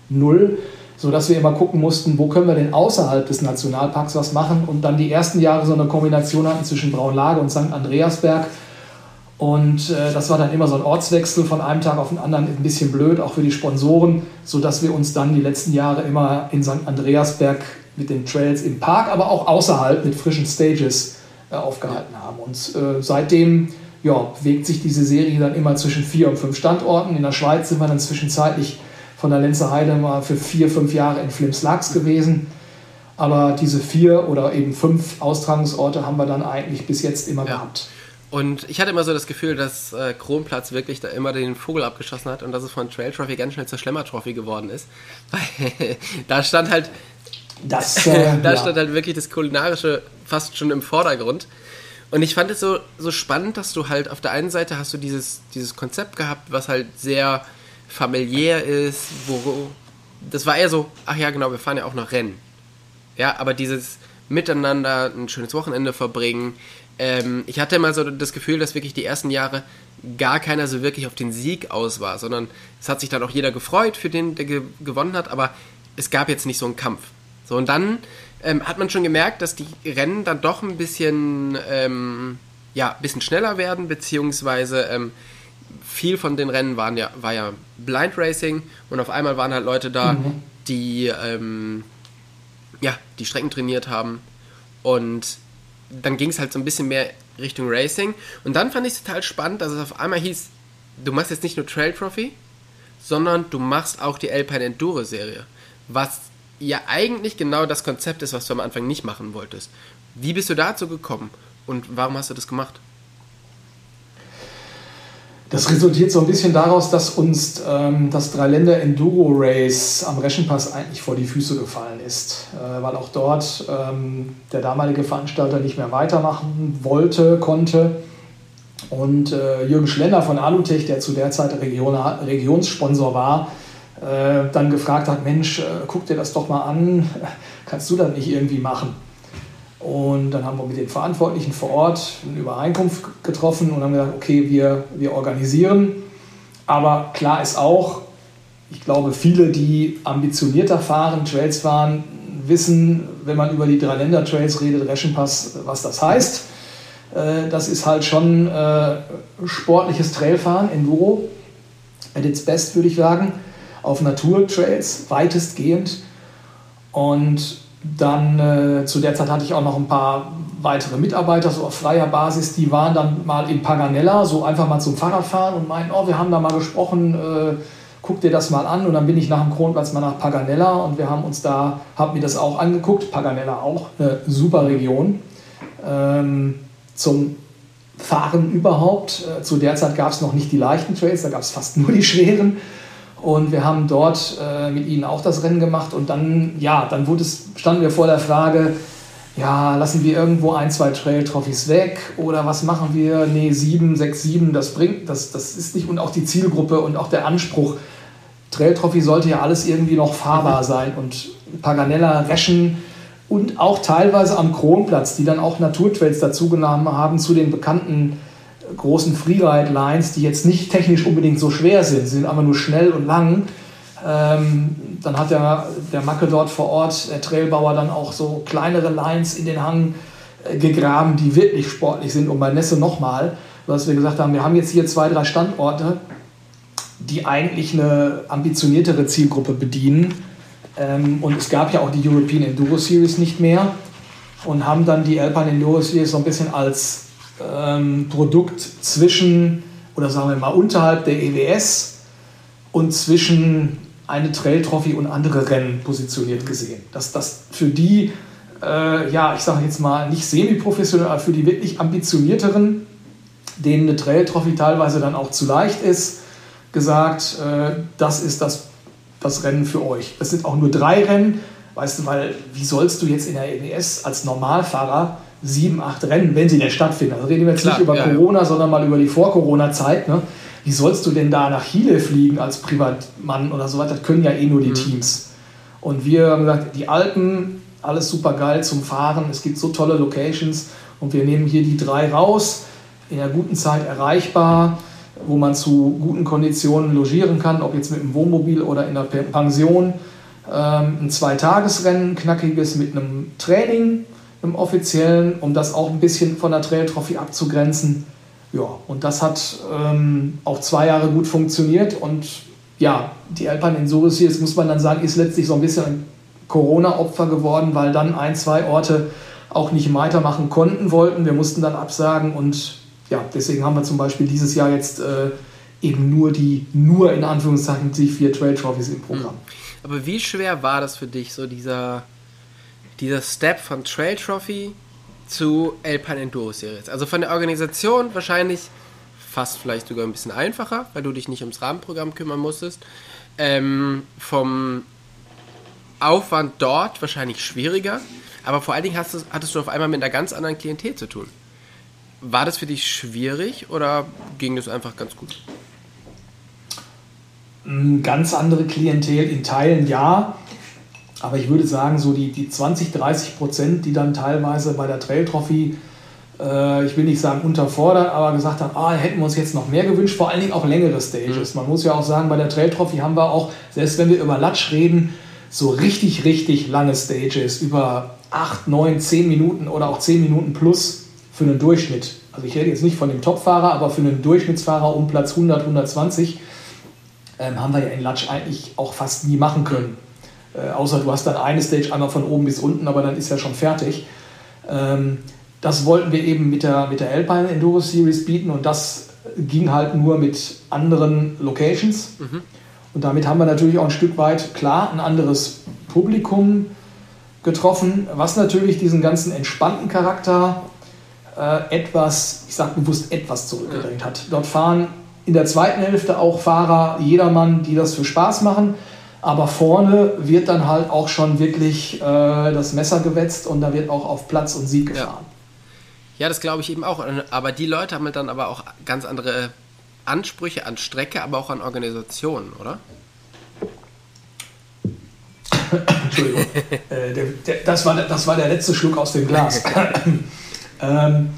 Speaker 3: null, sodass wir immer gucken mussten, wo können wir denn außerhalb des Nationalparks was machen und dann die ersten Jahre so eine Kombination hatten zwischen Braunlage und St. Andreasberg, und äh, das war dann immer so ein Ortswechsel von einem Tag auf den anderen, ein bisschen blöd, auch für die Sponsoren, sodass wir uns dann die letzten Jahre immer in St. Andreasberg mit den Trails im Park, aber auch außerhalb mit frischen Stages äh, aufgehalten haben. Und äh, seitdem ja, bewegt sich diese Serie dann immer zwischen vier und fünf Standorten. In der Schweiz sind wir dann zwischenzeitlich von der Lenzer Heide mal für vier, fünf Jahre in Flims-Lax gewesen. Aber diese vier oder eben fünf Austragungsorte haben wir dann eigentlich bis jetzt immer ja. gehabt.
Speaker 2: Und ich hatte immer so das Gefühl, dass äh, Kronplatz wirklich da immer den Vogel abgeschossen hat und dass es von Trail Trophy ganz schnell zur Schlemmer Trophy geworden ist. Weil da stand halt Das, äh, da stand halt wirklich das Kulinarische fast schon im Vordergrund. Und ich fand es so, so spannend, dass du halt auf der einen Seite hast du dieses, dieses Konzept gehabt, was halt sehr familiär ist, wo das war eher so, ach ja genau, wir fahren ja auch noch Rennen. Ja, aber dieses Miteinander, ein schönes Wochenende verbringen. Ähm, ich hatte immer so das Gefühl, dass wirklich die ersten Jahre gar keiner so wirklich auf den Sieg aus war, sondern es hat sich dann auch jeder gefreut für den, der ge gewonnen hat, aber es gab jetzt nicht so einen Kampf. So, und dann ähm, hat man schon gemerkt, dass die Rennen dann doch ein bisschen, ähm, ja, ein bisschen schneller werden, beziehungsweise ähm, viel von den Rennen waren ja, war ja Blind Racing und auf einmal waren halt Leute da, mhm. die, ähm, ja, die Strecken trainiert haben und dann ging es halt so ein bisschen mehr Richtung Racing und dann fand ich es total spannend, dass es auf einmal hieß, du machst jetzt nicht nur Trail Trophy, sondern du machst auch die Alpine Enduro Serie, was ja eigentlich genau das Konzept ist, was du am Anfang nicht machen wolltest. Wie bist du dazu gekommen und warum hast du das gemacht?
Speaker 3: Das resultiert so ein bisschen daraus, dass uns ähm, das Dreiländer Enduro Race am Reschenpass eigentlich vor die Füße gefallen ist, äh, weil auch dort ähm, der damalige Veranstalter nicht mehr weitermachen wollte, konnte. Und äh, Jürgen Schlender von Alutech, der zu der Zeit Region, Regionssponsor war, äh, dann gefragt hat, Mensch, äh, guck dir das doch mal an, kannst du das nicht irgendwie machen? Und dann haben wir mit den Verantwortlichen vor Ort eine Übereinkunft getroffen und haben gesagt, okay, wir, wir organisieren. Aber klar ist auch, ich glaube, viele, die ambitionierter fahren, Trails fahren, wissen, wenn man über die Drei-Länder-Trails redet, Reschenpass, was das heißt. Äh, das ist halt schon äh, sportliches Trailfahren, Enduro, at its best, würde ich sagen auf Naturtrails, weitestgehend. Und dann äh, zu der Zeit hatte ich auch noch ein paar weitere Mitarbeiter, so auf freier Basis, die waren dann mal in Paganella, so einfach mal zum Fahrradfahren und meinten, oh, wir haben da mal gesprochen, äh, guck dir das mal an. Und dann bin ich nach dem Kronplatz mal nach Paganella und wir haben uns da, haben mir das auch angeguckt. Paganella auch eine super Region ähm, zum Fahren überhaupt. Äh, zu der Zeit gab es noch nicht die leichten Trails, da gab es fast nur die schweren. Und wir haben dort äh, mit ihnen auch das Rennen gemacht. Und dann, ja, dann wurde es, standen wir vor der Frage, ja, lassen wir irgendwo ein, zwei Trail-Trophys weg oder was machen wir? Nee, sieben, sechs, sieben, das bringt, das, das ist nicht. Und auch die Zielgruppe und auch der Anspruch. Trail-Trophy sollte ja alles irgendwie noch fahrbar sein. Und Paganella, Reschen und auch teilweise am Kronplatz, die dann auch Naturtrails dazugenommen haben zu den bekannten großen Freeride-Lines, die jetzt nicht technisch unbedingt so schwer sind, sind aber nur schnell und lang. Ähm, dann hat der, der Macke dort vor Ort, der Trailbauer, dann auch so kleinere Lines in den Hang äh, gegraben, die wirklich sportlich sind. Und bei Nesse nochmal, dass wir gesagt haben, wir haben jetzt hier zwei, drei Standorte, die eigentlich eine ambitioniertere Zielgruppe bedienen. Ähm, und es gab ja auch die European Enduro Series nicht mehr und haben dann die Alpine Enduro Series so ein bisschen als ähm, Produkt zwischen, oder sagen wir mal unterhalb der EWS und zwischen eine Trail Trophy und andere Rennen positioniert gesehen. Dass das für die, äh, ja, ich sage jetzt mal nicht semi-professionell, aber für die wirklich ambitionierteren, denen eine Trail Trophy teilweise dann auch zu leicht ist, gesagt, äh, das ist das, das Rennen für euch. Es sind auch nur drei Rennen, weißt du, weil wie sollst du jetzt in der EWS als Normalfahrer sieben, acht Rennen, wenn sie denn stattfinden. Also reden wir jetzt Klar, nicht über ja, Corona, ja. sondern mal über die Vor-Corona-Zeit. Ne? Wie sollst du denn da nach Chile fliegen als Privatmann oder so weiter? Das können ja eh nur die mhm. Teams. Und wir haben gesagt, die Alpen, alles super geil zum Fahren. Es gibt so tolle Locations und wir nehmen hier die drei raus, in der guten Zeit erreichbar, wo man zu guten Konditionen logieren kann, ob jetzt mit einem Wohnmobil oder in der Pension. Ähm, ein Zweitagesrennen, knackiges mit einem Training im offiziellen, um das auch ein bisschen von der Trail Trophy abzugrenzen. Ja, und das hat ähm, auch zwei Jahre gut funktioniert und ja, die Alpine Insuris hier, das muss man dann sagen, ist letztlich so ein bisschen ein Corona-Opfer geworden, weil dann ein, zwei Orte auch nicht weitermachen konnten, wollten. Wir mussten dann absagen und ja, deswegen haben wir zum Beispiel dieses Jahr jetzt äh, eben nur die, nur in Anführungszeichen, die vier Trail Trophies im Programm.
Speaker 2: Aber wie schwer war das für dich, so dieser dieser Step von Trail Trophy zu Alpine Enduro Series. Also von der Organisation wahrscheinlich fast vielleicht sogar ein bisschen einfacher, weil du dich nicht ums Rahmenprogramm kümmern musstest. Ähm, vom Aufwand dort wahrscheinlich schwieriger, aber vor allen Dingen hast du, hattest du auf einmal mit einer ganz anderen Klientel zu tun. War das für dich schwierig oder ging das einfach ganz gut?
Speaker 3: Ganz andere Klientel in Teilen ja, aber ich würde sagen, so die, die 20, 30 Prozent, die dann teilweise bei der Trail Trophy, äh, ich will nicht sagen unterfordert, aber gesagt haben, ah, hätten wir uns jetzt noch mehr gewünscht, vor allen Dingen auch längere Stages. Mhm. Man muss ja auch sagen, bei der Trail Trophy haben wir auch, selbst wenn wir über Latsch reden, so richtig, richtig lange Stages, über 8, 9, 10 Minuten oder auch 10 Minuten plus für einen Durchschnitt. Also ich rede jetzt nicht von dem Topfahrer, aber für einen Durchschnittsfahrer um Platz 100, 120 ähm, haben wir ja in Latsch eigentlich auch fast nie machen können. Äh, außer du hast dann eine Stage einmal von oben bis unten, aber dann ist ja schon fertig. Ähm, das wollten wir eben mit der, mit der Alpine Enduro Series bieten und das ging halt nur mit anderen Locations. Mhm. Und damit haben wir natürlich auch ein Stück weit, klar, ein anderes Publikum getroffen, was natürlich diesen ganzen entspannten Charakter äh, etwas, ich sage bewusst etwas zurückgedrängt hat. Dort fahren in der zweiten Hälfte auch Fahrer, jedermann, die das für Spaß machen. Aber vorne wird dann halt auch schon wirklich äh, das Messer gewetzt und da wird auch auf Platz und Sieg gefahren.
Speaker 2: Ja, ja das glaube ich eben auch. Aber die Leute haben halt dann aber auch ganz andere Ansprüche an Strecke, aber auch an Organisationen, oder?
Speaker 3: Entschuldigung. äh, der, der, das, war, das war der letzte Schluck aus dem Glas. ähm,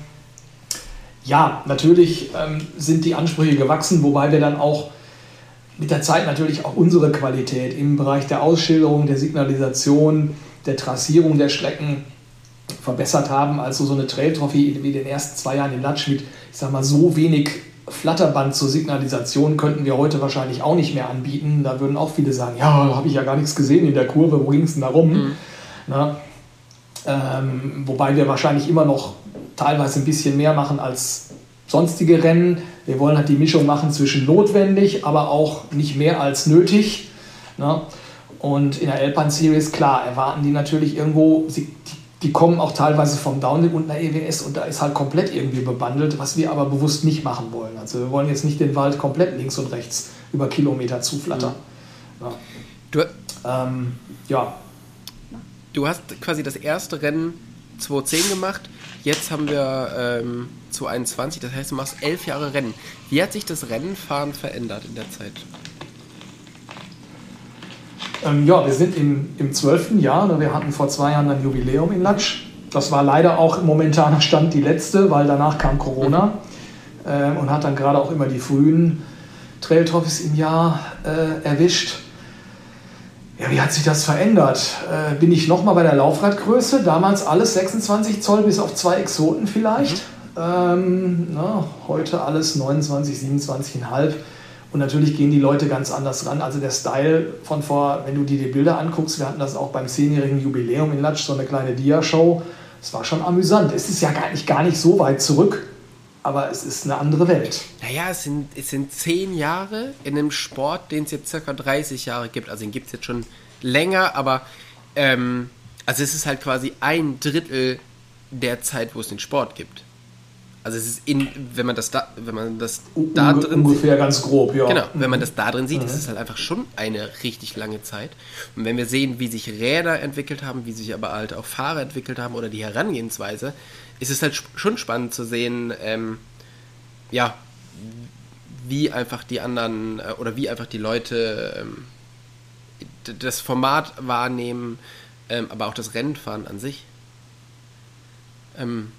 Speaker 3: ja, natürlich ähm, sind die Ansprüche gewachsen, wobei wir dann auch mit der Zeit natürlich auch unsere Qualität im Bereich der Ausschilderung, der Signalisation, der Trassierung der Strecken verbessert haben. Also so eine Trail-Trophy wie in den ersten zwei Jahren in Latsch mit, ich sag mal, so wenig Flatterband zur Signalisation könnten wir heute wahrscheinlich auch nicht mehr anbieten. Da würden auch viele sagen, ja, da habe ich ja gar nichts gesehen in der Kurve, wo ging es denn da rum? Mhm. Na, ähm, wobei wir wahrscheinlich immer noch teilweise ein bisschen mehr machen als sonstige Rennen. Wir wollen halt die Mischung machen zwischen notwendig, aber auch nicht mehr als nötig. Na? Und in der Alpine Series, klar, erwarten die natürlich irgendwo, sie, die die kommen auch teilweise vom Downhill und einer EWS und da ist halt komplett irgendwie bebandelt, was wir aber bewusst nicht machen wollen. Also wir wollen jetzt nicht den Wald komplett links und rechts über Kilometer zuflattern. Mhm. Ja. Du, ähm, ja.
Speaker 2: du hast quasi das erste Rennen 2010 gemacht, jetzt haben wir ähm, 2021, das heißt du machst elf Jahre Rennen. Wie hat sich das Rennenfahren verändert in der Zeit?
Speaker 3: Ähm, ja, wir sind im, im 12. Jahr. Ne? Wir hatten vor zwei Jahren ein Jubiläum in Latsch. Das war leider auch im momentaner Stand die letzte, weil danach kam Corona äh, und hat dann gerade auch immer die frühen Trail Trophies im Jahr äh, erwischt. Ja, wie hat sich das verändert? Äh, bin ich nochmal bei der Laufradgröße? Damals alles 26 Zoll bis auf zwei Exoten vielleicht. Mhm. Ähm, na, heute alles 29, 27,5. Und natürlich gehen die Leute ganz anders ran. Also der Style von vor, wenn du dir die Bilder anguckst, wir hatten das auch beim zehnjährigen Jubiläum in Latsch, so eine kleine Dia-Show. Es war schon amüsant. Es ist ja gar nicht, gar nicht so weit zurück, aber es ist eine andere Welt.
Speaker 2: Naja, es sind, es sind zehn Jahre in einem Sport, den es jetzt circa 30 Jahre gibt. Also den gibt es jetzt schon länger, aber ähm, also es ist halt quasi ein Drittel der Zeit, wo es den Sport gibt. Also es ist in, wenn man das da, wenn man das da
Speaker 3: Unge drin ungefähr sieht, ganz grob, ja.
Speaker 2: Genau, wenn man das da drin sieht, mhm. ist es halt einfach schon eine richtig lange Zeit. Und wenn wir sehen, wie sich Räder entwickelt haben, wie sich aber halt auch Fahrer entwickelt haben oder die Herangehensweise, ist es halt schon spannend zu sehen, ähm, ja, wie einfach die anderen äh, oder wie einfach die Leute ähm, das Format wahrnehmen, ähm, aber auch das Rennenfahren an sich. Ähm,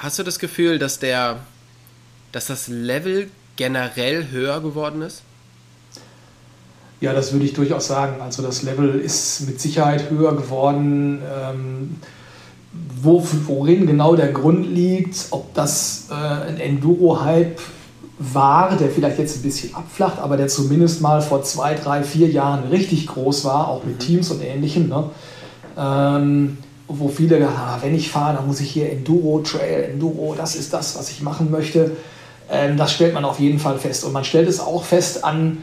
Speaker 2: Hast du das Gefühl, dass der, dass das Level generell höher geworden ist?
Speaker 3: Ja, das würde ich durchaus sagen. Also das Level ist mit Sicherheit höher geworden. Ähm, wo, worin genau der Grund liegt, ob das äh, ein Enduro-Hype war, der vielleicht jetzt ein bisschen abflacht, aber der zumindest mal vor zwei, drei, vier Jahren richtig groß war, auch mit mhm. Teams und Ähnlichem. Ne? Ähm, wo viele, ah, wenn ich fahre, dann muss ich hier Enduro, Trail, Enduro, das ist das, was ich machen möchte. Ähm, das stellt man auf jeden Fall fest. Und man stellt es auch fest an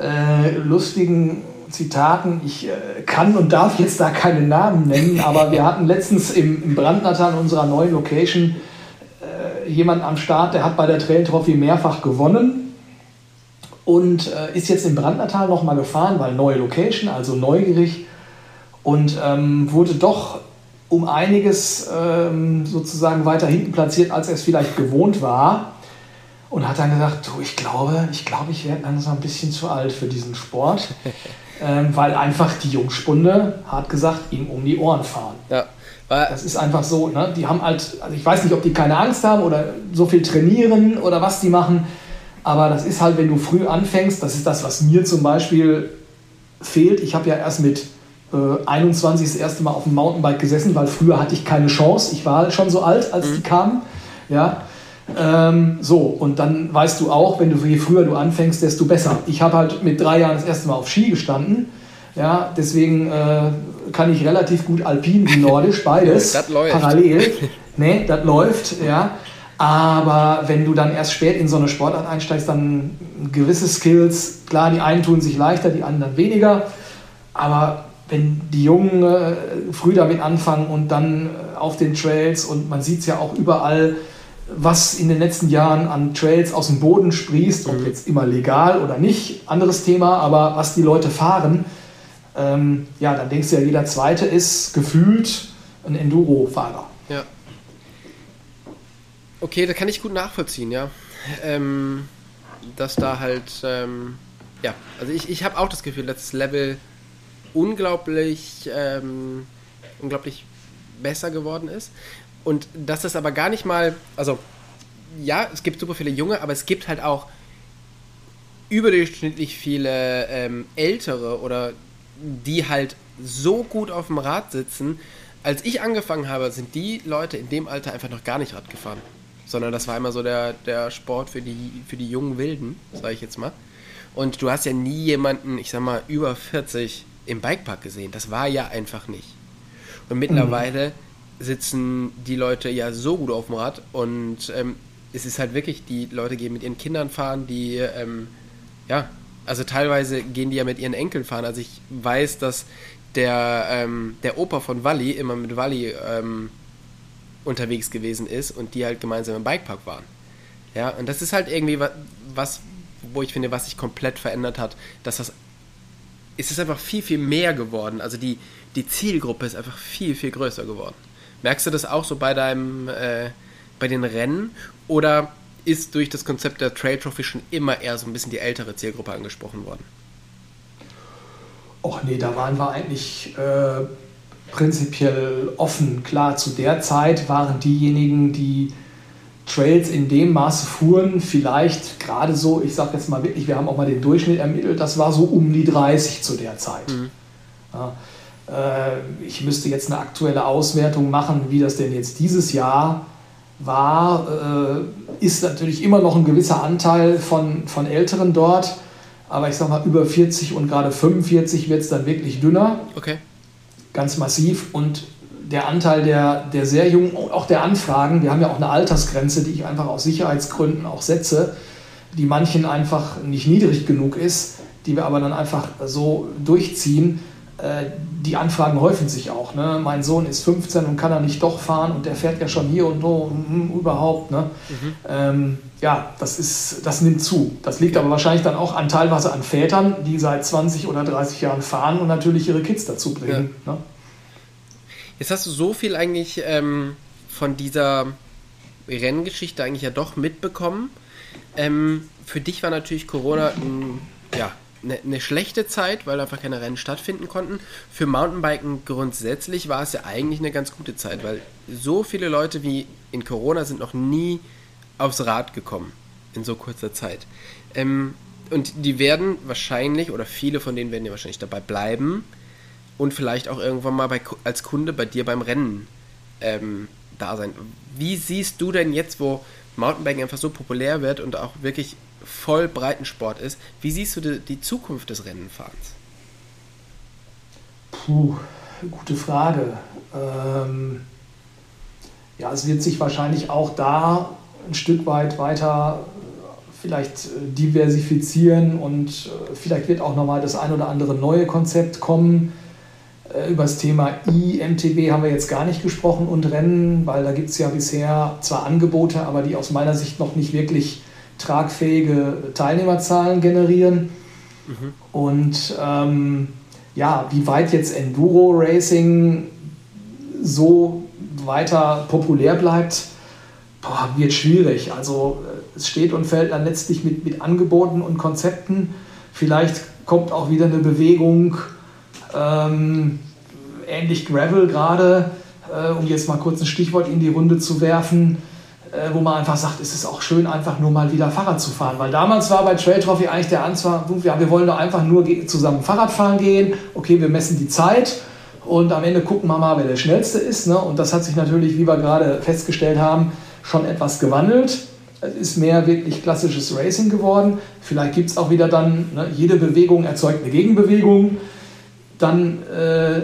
Speaker 3: äh, lustigen Zitaten. Ich äh, kann und darf jetzt da keine Namen nennen, aber wir hatten letztens im, im Brandnatan unserer neuen Location äh, jemanden am Start, der hat bei der Trail Trophy mehrfach gewonnen und äh, ist jetzt im Brandnertal nochmal gefahren, weil neue Location, also neugierig und ähm, wurde doch um einiges ähm, sozusagen weiter hinten platziert, als er es vielleicht gewohnt war. Und hat dann gesagt, du, ich glaube, ich glaube, ich werde langsam ein bisschen zu alt für diesen Sport, weil einfach die Jungspunde, hart gesagt, ihm um die Ohren fahren. Ja. Das ist einfach so, ne? die haben halt, also ich weiß nicht, ob die keine Angst haben oder so viel trainieren oder was die machen, aber das ist halt, wenn du früh anfängst, das ist das, was mir zum Beispiel fehlt. Ich habe ja erst mit äh, 21 das erste Mal auf dem Mountainbike gesessen, weil früher hatte ich keine Chance. Ich war schon so alt, als mhm. die kamen. Ja. Ähm, so, und dann weißt du auch, wenn du je früher du anfängst, desto besser. Ich habe halt mit drei Jahren das erste Mal auf Ski gestanden. Ja, deswegen äh, kann ich relativ gut alpin wie nordisch, beides parallel. Nee, das läuft, ja. Aber wenn du dann erst spät in so eine Sportart einsteigst, dann gewisse Skills, klar, die einen tun sich leichter, die anderen weniger. Aber wenn die Jungen äh, früh damit anfangen und dann äh, auf den Trails und man sieht es ja auch überall, was in den letzten Jahren an Trails aus dem Boden sprießt, ob mhm. jetzt immer legal oder nicht, anderes Thema, aber was die Leute fahren, ähm, ja, dann denkst du ja, jeder Zweite ist gefühlt ein Enduro-Fahrer.
Speaker 2: Ja. Okay, da kann ich gut nachvollziehen, ja. Ähm, dass da halt, ähm, ja, also ich, ich habe auch das Gefühl, dass das Level unglaublich, ähm, unglaublich besser geworden ist. Und dass das aber gar nicht mal, also ja, es gibt super viele Junge, aber es gibt halt auch überdurchschnittlich viele ähm, ältere oder die halt so gut auf dem Rad sitzen. Als ich angefangen habe, sind die Leute in dem Alter einfach noch gar nicht Rad gefahren. Sondern das war immer so der, der Sport für die, für die jungen Wilden, sage ich jetzt mal. Und du hast ja nie jemanden, ich sag mal, über 40 im Bikepark gesehen. Das war ja einfach nicht. Und mittlerweile mhm. Sitzen die Leute ja so gut auf dem Rad und ähm, es ist halt wirklich, die Leute gehen mit ihren Kindern fahren, die, ähm, ja, also teilweise gehen die ja mit ihren Enkeln fahren. Also ich weiß, dass der, ähm, der Opa von Wally immer mit Wally ähm, unterwegs gewesen ist und die halt gemeinsam im Bikepark waren. Ja, und das ist halt irgendwie was, wo ich finde, was sich komplett verändert hat, dass das ist es einfach viel, viel mehr geworden. Also die, die Zielgruppe ist einfach viel, viel größer geworden. Merkst du das auch so bei deinem, äh, bei den Rennen? Oder ist durch das Konzept der Trail Trophy schon immer eher so ein bisschen die ältere Zielgruppe angesprochen worden?
Speaker 3: Och nee, da waren wir eigentlich äh, prinzipiell offen. Klar, zu der Zeit waren diejenigen, die Trails in dem Maße fuhren, vielleicht gerade so, ich sage jetzt mal wirklich, wir haben auch mal den Durchschnitt ermittelt, das war so um die 30 zu der Zeit. Mhm. Ja, ich müsste jetzt eine aktuelle Auswertung machen, wie das denn jetzt dieses Jahr war. Äh, ist natürlich immer noch ein gewisser Anteil von, von Älteren dort, aber ich sage mal, über 40 und gerade 45 wird es dann wirklich dünner.
Speaker 2: Okay.
Speaker 3: Ganz massiv und der Anteil der, der sehr jungen, auch der Anfragen, wir haben ja auch eine Altersgrenze, die ich einfach aus Sicherheitsgründen auch setze, die manchen einfach nicht niedrig genug ist, die wir aber dann einfach so durchziehen. Die Anfragen häufen sich auch. Ne? Mein Sohn ist 15 und kann er nicht doch fahren und der fährt ja schon hier und so hm, überhaupt. Ne? Mhm. Ähm, ja, das, ist, das nimmt zu. Das liegt aber wahrscheinlich dann auch an teilweise an Vätern, die seit 20 oder 30 Jahren fahren und natürlich ihre Kids dazu bringen. Ja. Ne?
Speaker 2: Jetzt hast du so viel eigentlich ähm, von dieser Renngeschichte eigentlich ja doch mitbekommen. Ähm, für dich war natürlich Corona ein, ja, eine, eine schlechte Zeit, weil einfach keine Rennen stattfinden konnten. Für Mountainbiken grundsätzlich war es ja eigentlich eine ganz gute Zeit, weil so viele Leute wie in Corona sind noch nie aufs Rad gekommen in so kurzer Zeit. Ähm, und die werden wahrscheinlich, oder viele von denen werden ja wahrscheinlich dabei bleiben, und vielleicht auch irgendwann mal bei, als Kunde bei dir beim Rennen ähm, da sein. Wie siehst du denn jetzt, wo Mountainbiking einfach so populär wird und auch wirklich voll Breitensport ist, wie siehst du die, die Zukunft des Rennenfahrens?
Speaker 3: Puh, gute Frage. Ähm, ja, es wird sich wahrscheinlich auch da ein Stück weit weiter vielleicht äh, diversifizieren und äh, vielleicht wird auch nochmal das ein oder andere neue Konzept kommen. Äh, über das Thema IMTB haben wir jetzt gar nicht gesprochen und Rennen, weil da gibt es ja bisher zwar Angebote, aber die aus meiner Sicht noch nicht wirklich tragfähige Teilnehmerzahlen generieren. Mhm. Und ähm, ja, wie weit jetzt Enduro Racing so weiter populär bleibt, boah, wird schwierig. Also äh, es steht und fällt dann letztlich mit, mit Angeboten und Konzepten. Vielleicht kommt auch wieder eine Bewegung, ähm, ähnlich Gravel gerade, äh, um jetzt mal kurz ein Stichwort in die Runde zu werfen, wo man einfach sagt, es ist auch schön, einfach nur mal wieder Fahrrad zu fahren. Weil damals war bei Trail Trophy eigentlich der Ansatz, ja, wir wollen doch einfach nur zusammen Fahrrad fahren gehen, okay, wir messen die Zeit und am Ende gucken wir mal, wer der Schnellste ist. Ne? Und das hat sich natürlich, wie wir gerade festgestellt haben, schon etwas gewandelt. Es ist mehr wirklich klassisches Racing geworden. Vielleicht gibt es auch wieder dann, ne, jede Bewegung erzeugt eine Gegenbewegung. Dann äh,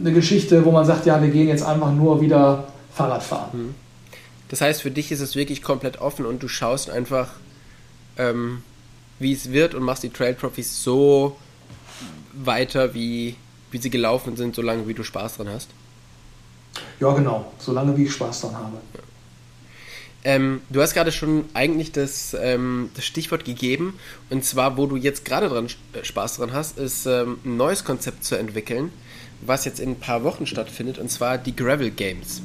Speaker 3: eine Geschichte, wo man sagt, ja, wir gehen jetzt einfach nur wieder Fahrrad fahren. Mhm.
Speaker 2: Das heißt, für dich ist es wirklich komplett offen und du schaust einfach, ähm, wie es wird und machst die Trail Trophies so weiter, wie, wie sie gelaufen sind, solange wie du Spaß dran hast.
Speaker 3: Ja, genau, solange wie ich Spaß dran habe. Ja.
Speaker 2: Ähm, du hast gerade schon eigentlich das, ähm, das, Stichwort gegeben, und zwar, wo du jetzt gerade dran äh, Spaß dran hast, ist ähm, ein neues Konzept zu entwickeln, was jetzt in ein paar Wochen stattfindet, und zwar die Gravel Games.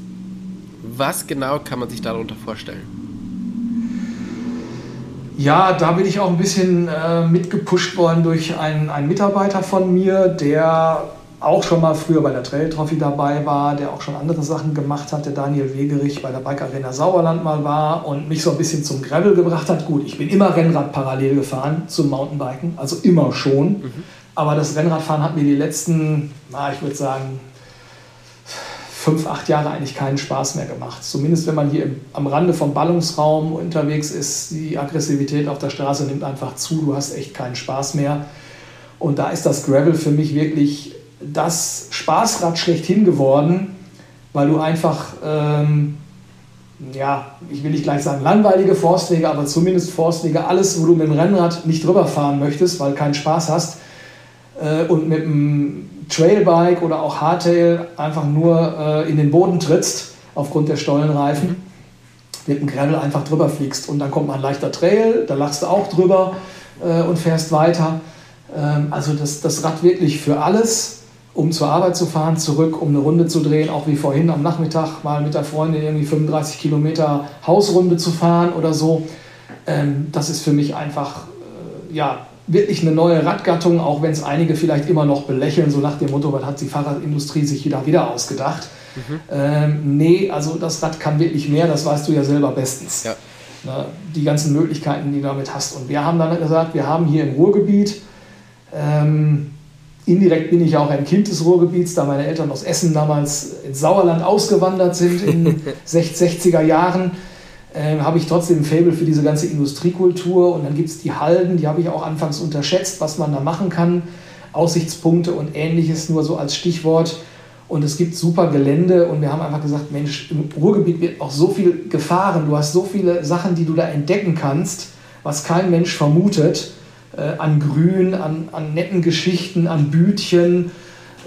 Speaker 2: Was genau kann man sich darunter vorstellen?
Speaker 3: Ja, da bin ich auch ein bisschen äh, mitgepusht worden durch einen, einen Mitarbeiter von mir, der auch schon mal früher bei der Trail Trophy dabei war, der auch schon andere Sachen gemacht hat, der Daniel Wegerich bei der Bike Arena Sauerland mal war und mich so ein bisschen zum Gravel gebracht hat. Gut, ich bin immer Rennrad parallel gefahren zum Mountainbiken, also immer schon. Mhm. Aber das Rennradfahren hat mir die letzten, na, ich würde sagen, fünf, acht Jahre eigentlich keinen Spaß mehr gemacht. Zumindest wenn man hier im, am Rande vom Ballungsraum unterwegs ist, die Aggressivität auf der Straße nimmt einfach zu, du hast echt keinen Spaß mehr. Und da ist das Gravel für mich wirklich das Spaßrad schlechthin geworden, weil du einfach, ähm, ja, ich will nicht gleich sagen langweilige Forstwege, aber zumindest Forstwege, alles, wo du mit dem Rennrad nicht drüber fahren möchtest, weil keinen Spaß hast, und mit dem Trailbike oder auch Hardtail einfach nur äh, in den Boden trittst aufgrund der Stollenreifen, mit dem Gravel einfach drüber fliegst. Und dann kommt mal ein leichter Trail, da lachst du auch drüber äh, und fährst weiter. Ähm, also das, das Rad wirklich für alles, um zur Arbeit zu fahren, zurück, um eine Runde zu drehen, auch wie vorhin am Nachmittag mal mit der Freundin irgendwie 35 Kilometer Hausrunde zu fahren oder so. Ähm, das ist für mich einfach, äh, ja, wirklich eine neue Radgattung, auch wenn es einige vielleicht immer noch belächeln, so nach dem Motto, was hat die Fahrradindustrie sich wieder, wieder ausgedacht. Mhm. Ähm, nee, also das Rad kann wirklich mehr, das weißt du ja selber bestens. Ja. Na, die ganzen Möglichkeiten, die du damit hast. Und wir haben dann gesagt, wir haben hier im Ruhrgebiet, ähm, indirekt bin ich auch ein Kind des Ruhrgebiets, da meine Eltern aus Essen damals ins Sauerland ausgewandert sind in den 60er Jahren äh, habe ich trotzdem ein Faible für diese ganze Industriekultur. Und dann gibt es die Halden, die habe ich auch anfangs unterschätzt, was man da machen kann. Aussichtspunkte und ähnliches nur so als Stichwort. Und es gibt super Gelände und wir haben einfach gesagt, Mensch, im Ruhrgebiet wird auch so viel gefahren. Du hast so viele Sachen, die du da entdecken kannst, was kein Mensch vermutet. Äh, an Grün, an, an netten Geschichten, an Bütchen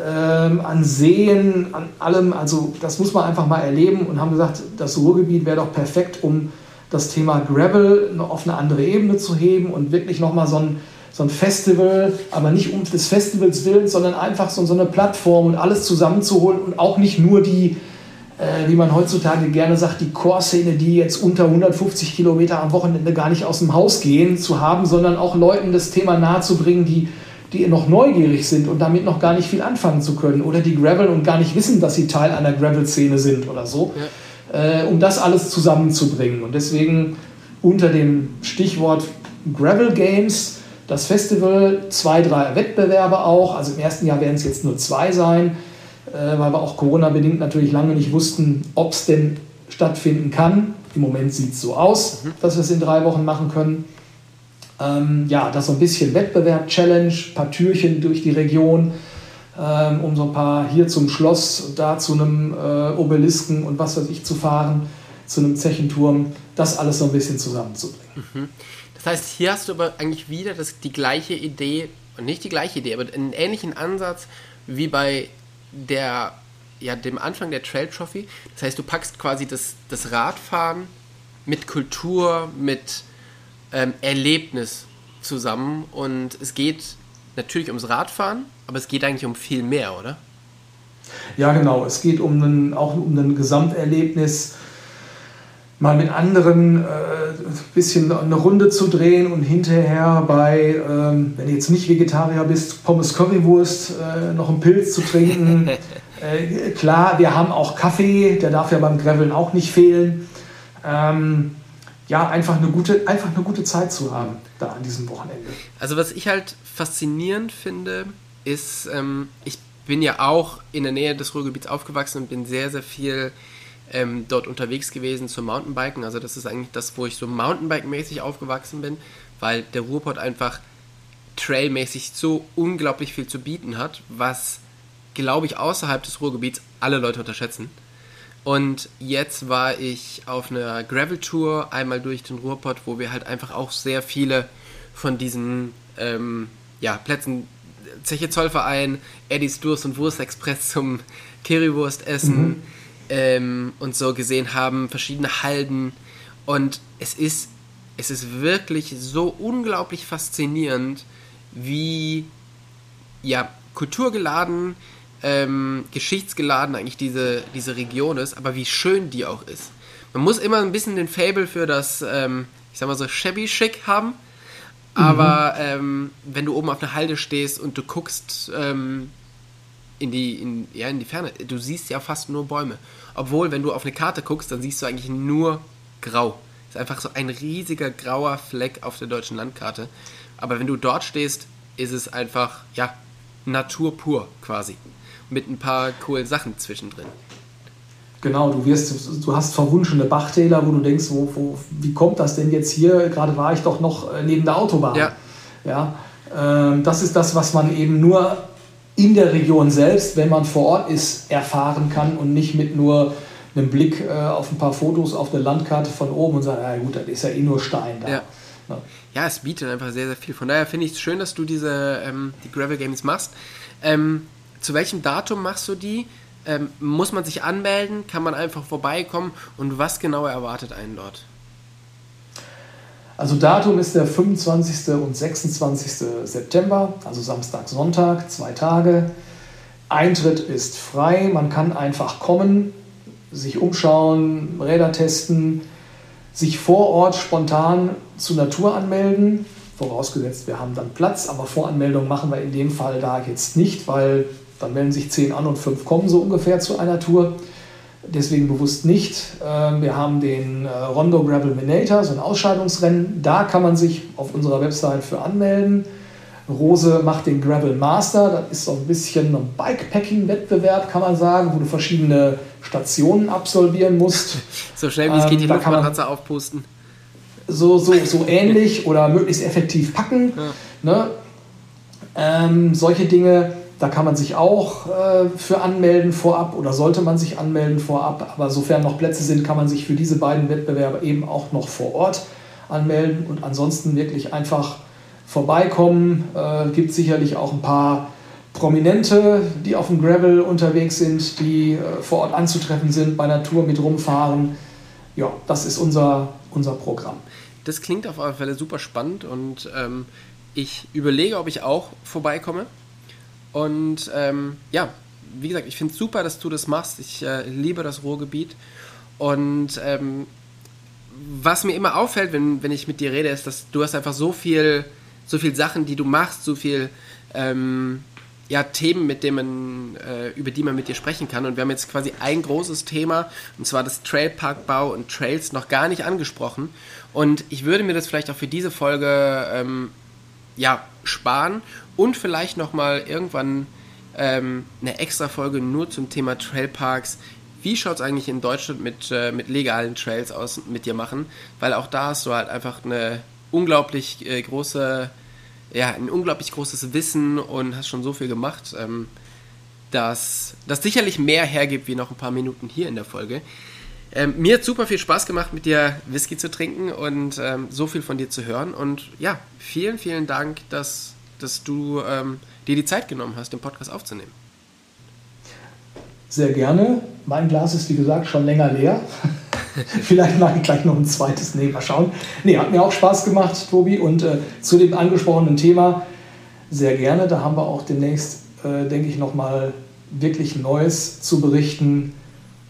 Speaker 3: ähm, an Seen, an allem. Also das muss man einfach mal erleben und haben gesagt, das Ruhrgebiet wäre doch perfekt, um das Thema Gravel noch auf eine andere Ebene zu heben und wirklich nochmal so ein, so ein Festival, aber nicht um des Festivals willen, sondern einfach so, so eine Plattform und alles zusammenzuholen und auch nicht nur die, äh, wie man heutzutage gerne sagt, die Core-Szene, die jetzt unter 150 Kilometer am Wochenende gar nicht aus dem Haus gehen, zu haben, sondern auch Leuten das Thema nahezubringen, die die noch neugierig sind und damit noch gar nicht viel anfangen zu können oder die Gravel und gar nicht wissen, dass sie Teil einer Gravel-Szene sind oder so, ja. äh, um das alles zusammenzubringen. Und deswegen unter dem Stichwort Gravel Games das Festival, zwei, drei Wettbewerbe auch. Also im ersten Jahr werden es jetzt nur zwei sein, äh, weil wir auch Corona-bedingt natürlich lange nicht wussten, ob es denn stattfinden kann. Im Moment sieht es so aus, mhm. dass wir es in drei Wochen machen können. Ähm, ja, das so ein bisschen Wettbewerb, Challenge, paar Türchen durch die Region, ähm, um so ein paar hier zum Schloss, da zu einem äh, Obelisken und was weiß ich zu fahren, zu einem Zechenturm, das alles so ein bisschen zusammenzubringen.
Speaker 2: Mhm. Das heißt, hier hast du aber eigentlich wieder das, die gleiche Idee, nicht die gleiche Idee, aber einen ähnlichen Ansatz wie bei der, ja, dem Anfang der Trail Trophy. Das heißt, du packst quasi das, das Radfahren mit Kultur, mit ähm, Erlebnis zusammen und es geht natürlich ums Radfahren, aber es geht eigentlich um viel mehr, oder?
Speaker 3: Ja, genau. Es geht um ein, auch um ein Gesamterlebnis, mal mit anderen äh, ein bisschen eine Runde zu drehen und hinterher bei, ähm, wenn du jetzt nicht Vegetarier bist, Pommes Currywurst, äh, noch einen Pilz zu trinken. äh, klar, wir haben auch Kaffee, der darf ja beim Graveln auch nicht fehlen. Ähm, ja, einfach eine, gute, einfach eine gute Zeit zu haben da an diesem Wochenende.
Speaker 2: Also was ich halt faszinierend finde, ist, ähm, ich bin ja auch in der Nähe des Ruhrgebiets aufgewachsen und bin sehr, sehr viel ähm, dort unterwegs gewesen zum Mountainbiken. Also das ist eigentlich das, wo ich so Mountainbike-mäßig aufgewachsen bin, weil der Ruhrpott einfach trailmäßig so unglaublich viel zu bieten hat, was, glaube ich, außerhalb des Ruhrgebiets alle Leute unterschätzen. Und jetzt war ich auf einer Gravel-Tour einmal durch den Ruhrpott, wo wir halt einfach auch sehr viele von diesen ähm, ja, Plätzen, Zeche Zollverein, Eddies Durst und Wurst Express zum Currywurst essen, mhm ähm, und so gesehen haben, verschiedene Halden. Und es ist, es ist wirklich so unglaublich faszinierend, wie ja, kulturgeladen, ähm, geschichtsgeladen eigentlich diese, diese Region ist, aber wie schön die auch ist. Man muss immer ein bisschen den Fable für das, ähm, ich sag mal so, shabby schick haben. Aber mhm. ähm, wenn du oben auf einer Halde stehst und du guckst ähm, in, die, in, ja, in die Ferne, du siehst ja fast nur Bäume. Obwohl, wenn du auf eine Karte guckst, dann siehst du eigentlich nur grau. Ist einfach so ein riesiger grauer Fleck auf der deutschen Landkarte. Aber wenn du dort stehst, ist es einfach, ja, Natur pur quasi. Mit ein paar coolen Sachen zwischendrin.
Speaker 3: Genau, du wirst, du hast verwunschene Bachtäler, wo du denkst, wo, wo, wie kommt das denn jetzt hier? Gerade war ich doch noch äh, neben der Autobahn. Ja. ja ähm, das ist das, was man eben nur in der Region selbst, wenn man vor Ort ist, erfahren kann und nicht mit nur einem Blick äh, auf ein paar Fotos auf der Landkarte von oben und sagt, ja gut, das ist ja eh nur Stein da.
Speaker 2: Ja. Ja. ja es bietet einfach sehr, sehr viel. Von daher finde ich es schön, dass du diese ähm, die Gravel Games machst. Ähm, zu welchem Datum machst du die? Ähm, muss man sich anmelden? Kann man einfach vorbeikommen? Und was genau erwartet einen dort?
Speaker 3: Also Datum ist der 25. und 26. September, also Samstag, Sonntag, zwei Tage. Eintritt ist frei, man kann einfach kommen, sich umschauen, Räder testen, sich vor Ort spontan zur Natur anmelden, vorausgesetzt wir haben dann Platz, aber Voranmeldung machen wir in dem Fall da jetzt nicht, weil dann melden sich zehn an und fünf kommen so ungefähr zu einer Tour deswegen bewusst nicht. Ähm, wir haben den äh, Rondo Gravel Minator, so ein Ausscheidungsrennen. Da kann man sich auf unserer Website für anmelden. Rose macht den Gravel Master. Das ist so ein bisschen ein Bikepacking-Wettbewerb, kann man sagen, wo du verschiedene Stationen absolvieren musst.
Speaker 2: So schnell wie es geht, die ähm, Luftmatratze aufpusten.
Speaker 3: So, so, so ähnlich oder möglichst effektiv packen. Ja. Ne? Ähm, solche Dinge da kann man sich auch äh, für anmelden vorab oder sollte man sich anmelden vorab. Aber sofern noch Plätze sind, kann man sich für diese beiden Wettbewerbe eben auch noch vor Ort anmelden. Und ansonsten wirklich einfach vorbeikommen. Äh, gibt sicherlich auch ein paar Prominente, die auf dem Gravel unterwegs sind, die äh, vor Ort anzutreffen sind, bei einer Tour mit rumfahren. Ja, das ist unser, unser Programm.
Speaker 2: Das klingt auf alle Fälle super spannend und ähm, ich überlege, ob ich auch vorbeikomme. Und ähm, ja, wie gesagt, ich finde es super, dass du das machst. Ich äh, liebe das Ruhrgebiet. Und ähm, was mir immer auffällt, wenn, wenn ich mit dir rede, ist, dass du hast einfach so viel, so viel Sachen, die du machst, so viel ähm, ja, Themen, mit denen man, äh, über die man mit dir sprechen kann. Und wir haben jetzt quasi ein großes Thema, und zwar das Trailparkbau und Trails noch gar nicht angesprochen. Und ich würde mir das vielleicht auch für diese Folge ähm, ja, sparen und vielleicht nochmal irgendwann ähm, eine extra Folge nur zum Thema Trailparks. Wie schaut es eigentlich in Deutschland mit, äh, mit legalen Trails aus mit dir machen? Weil auch da hast du halt einfach eine unglaublich äh, große, ja, ein unglaublich großes Wissen und hast schon so viel gemacht, ähm, dass das sicherlich mehr hergibt wie noch ein paar Minuten hier in der Folge. Ähm, mir hat super viel Spaß gemacht, mit dir Whisky zu trinken und ähm, so viel von dir zu hören. Und ja, vielen, vielen Dank, dass dass du ähm, dir die Zeit genommen hast, den Podcast aufzunehmen.
Speaker 3: Sehr gerne. Mein Glas ist, wie gesagt, schon länger leer. Vielleicht mache ich gleich noch ein zweites. Nee, mal schauen. Nee, hat mir auch Spaß gemacht, Tobi. Und äh, zu dem angesprochenen Thema sehr gerne. Da haben wir auch demnächst, äh, denke ich, nochmal wirklich Neues zu berichten.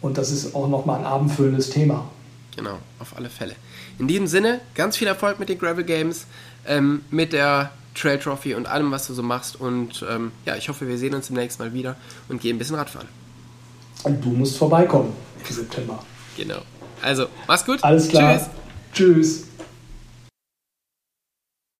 Speaker 3: Und das ist auch nochmal ein abendfüllendes Thema.
Speaker 2: Genau, auf alle Fälle. In diesem Sinne, ganz viel Erfolg mit den Gravel Games, ähm, mit der Trail Trophy und allem, was du so machst. Und ähm, ja, ich hoffe, wir sehen uns demnächst mal wieder und gehen ein bisschen Radfahren.
Speaker 3: Und du musst vorbeikommen im September.
Speaker 2: Genau. Also, mach's gut.
Speaker 3: Alles klar. Tschüss. Tschüss.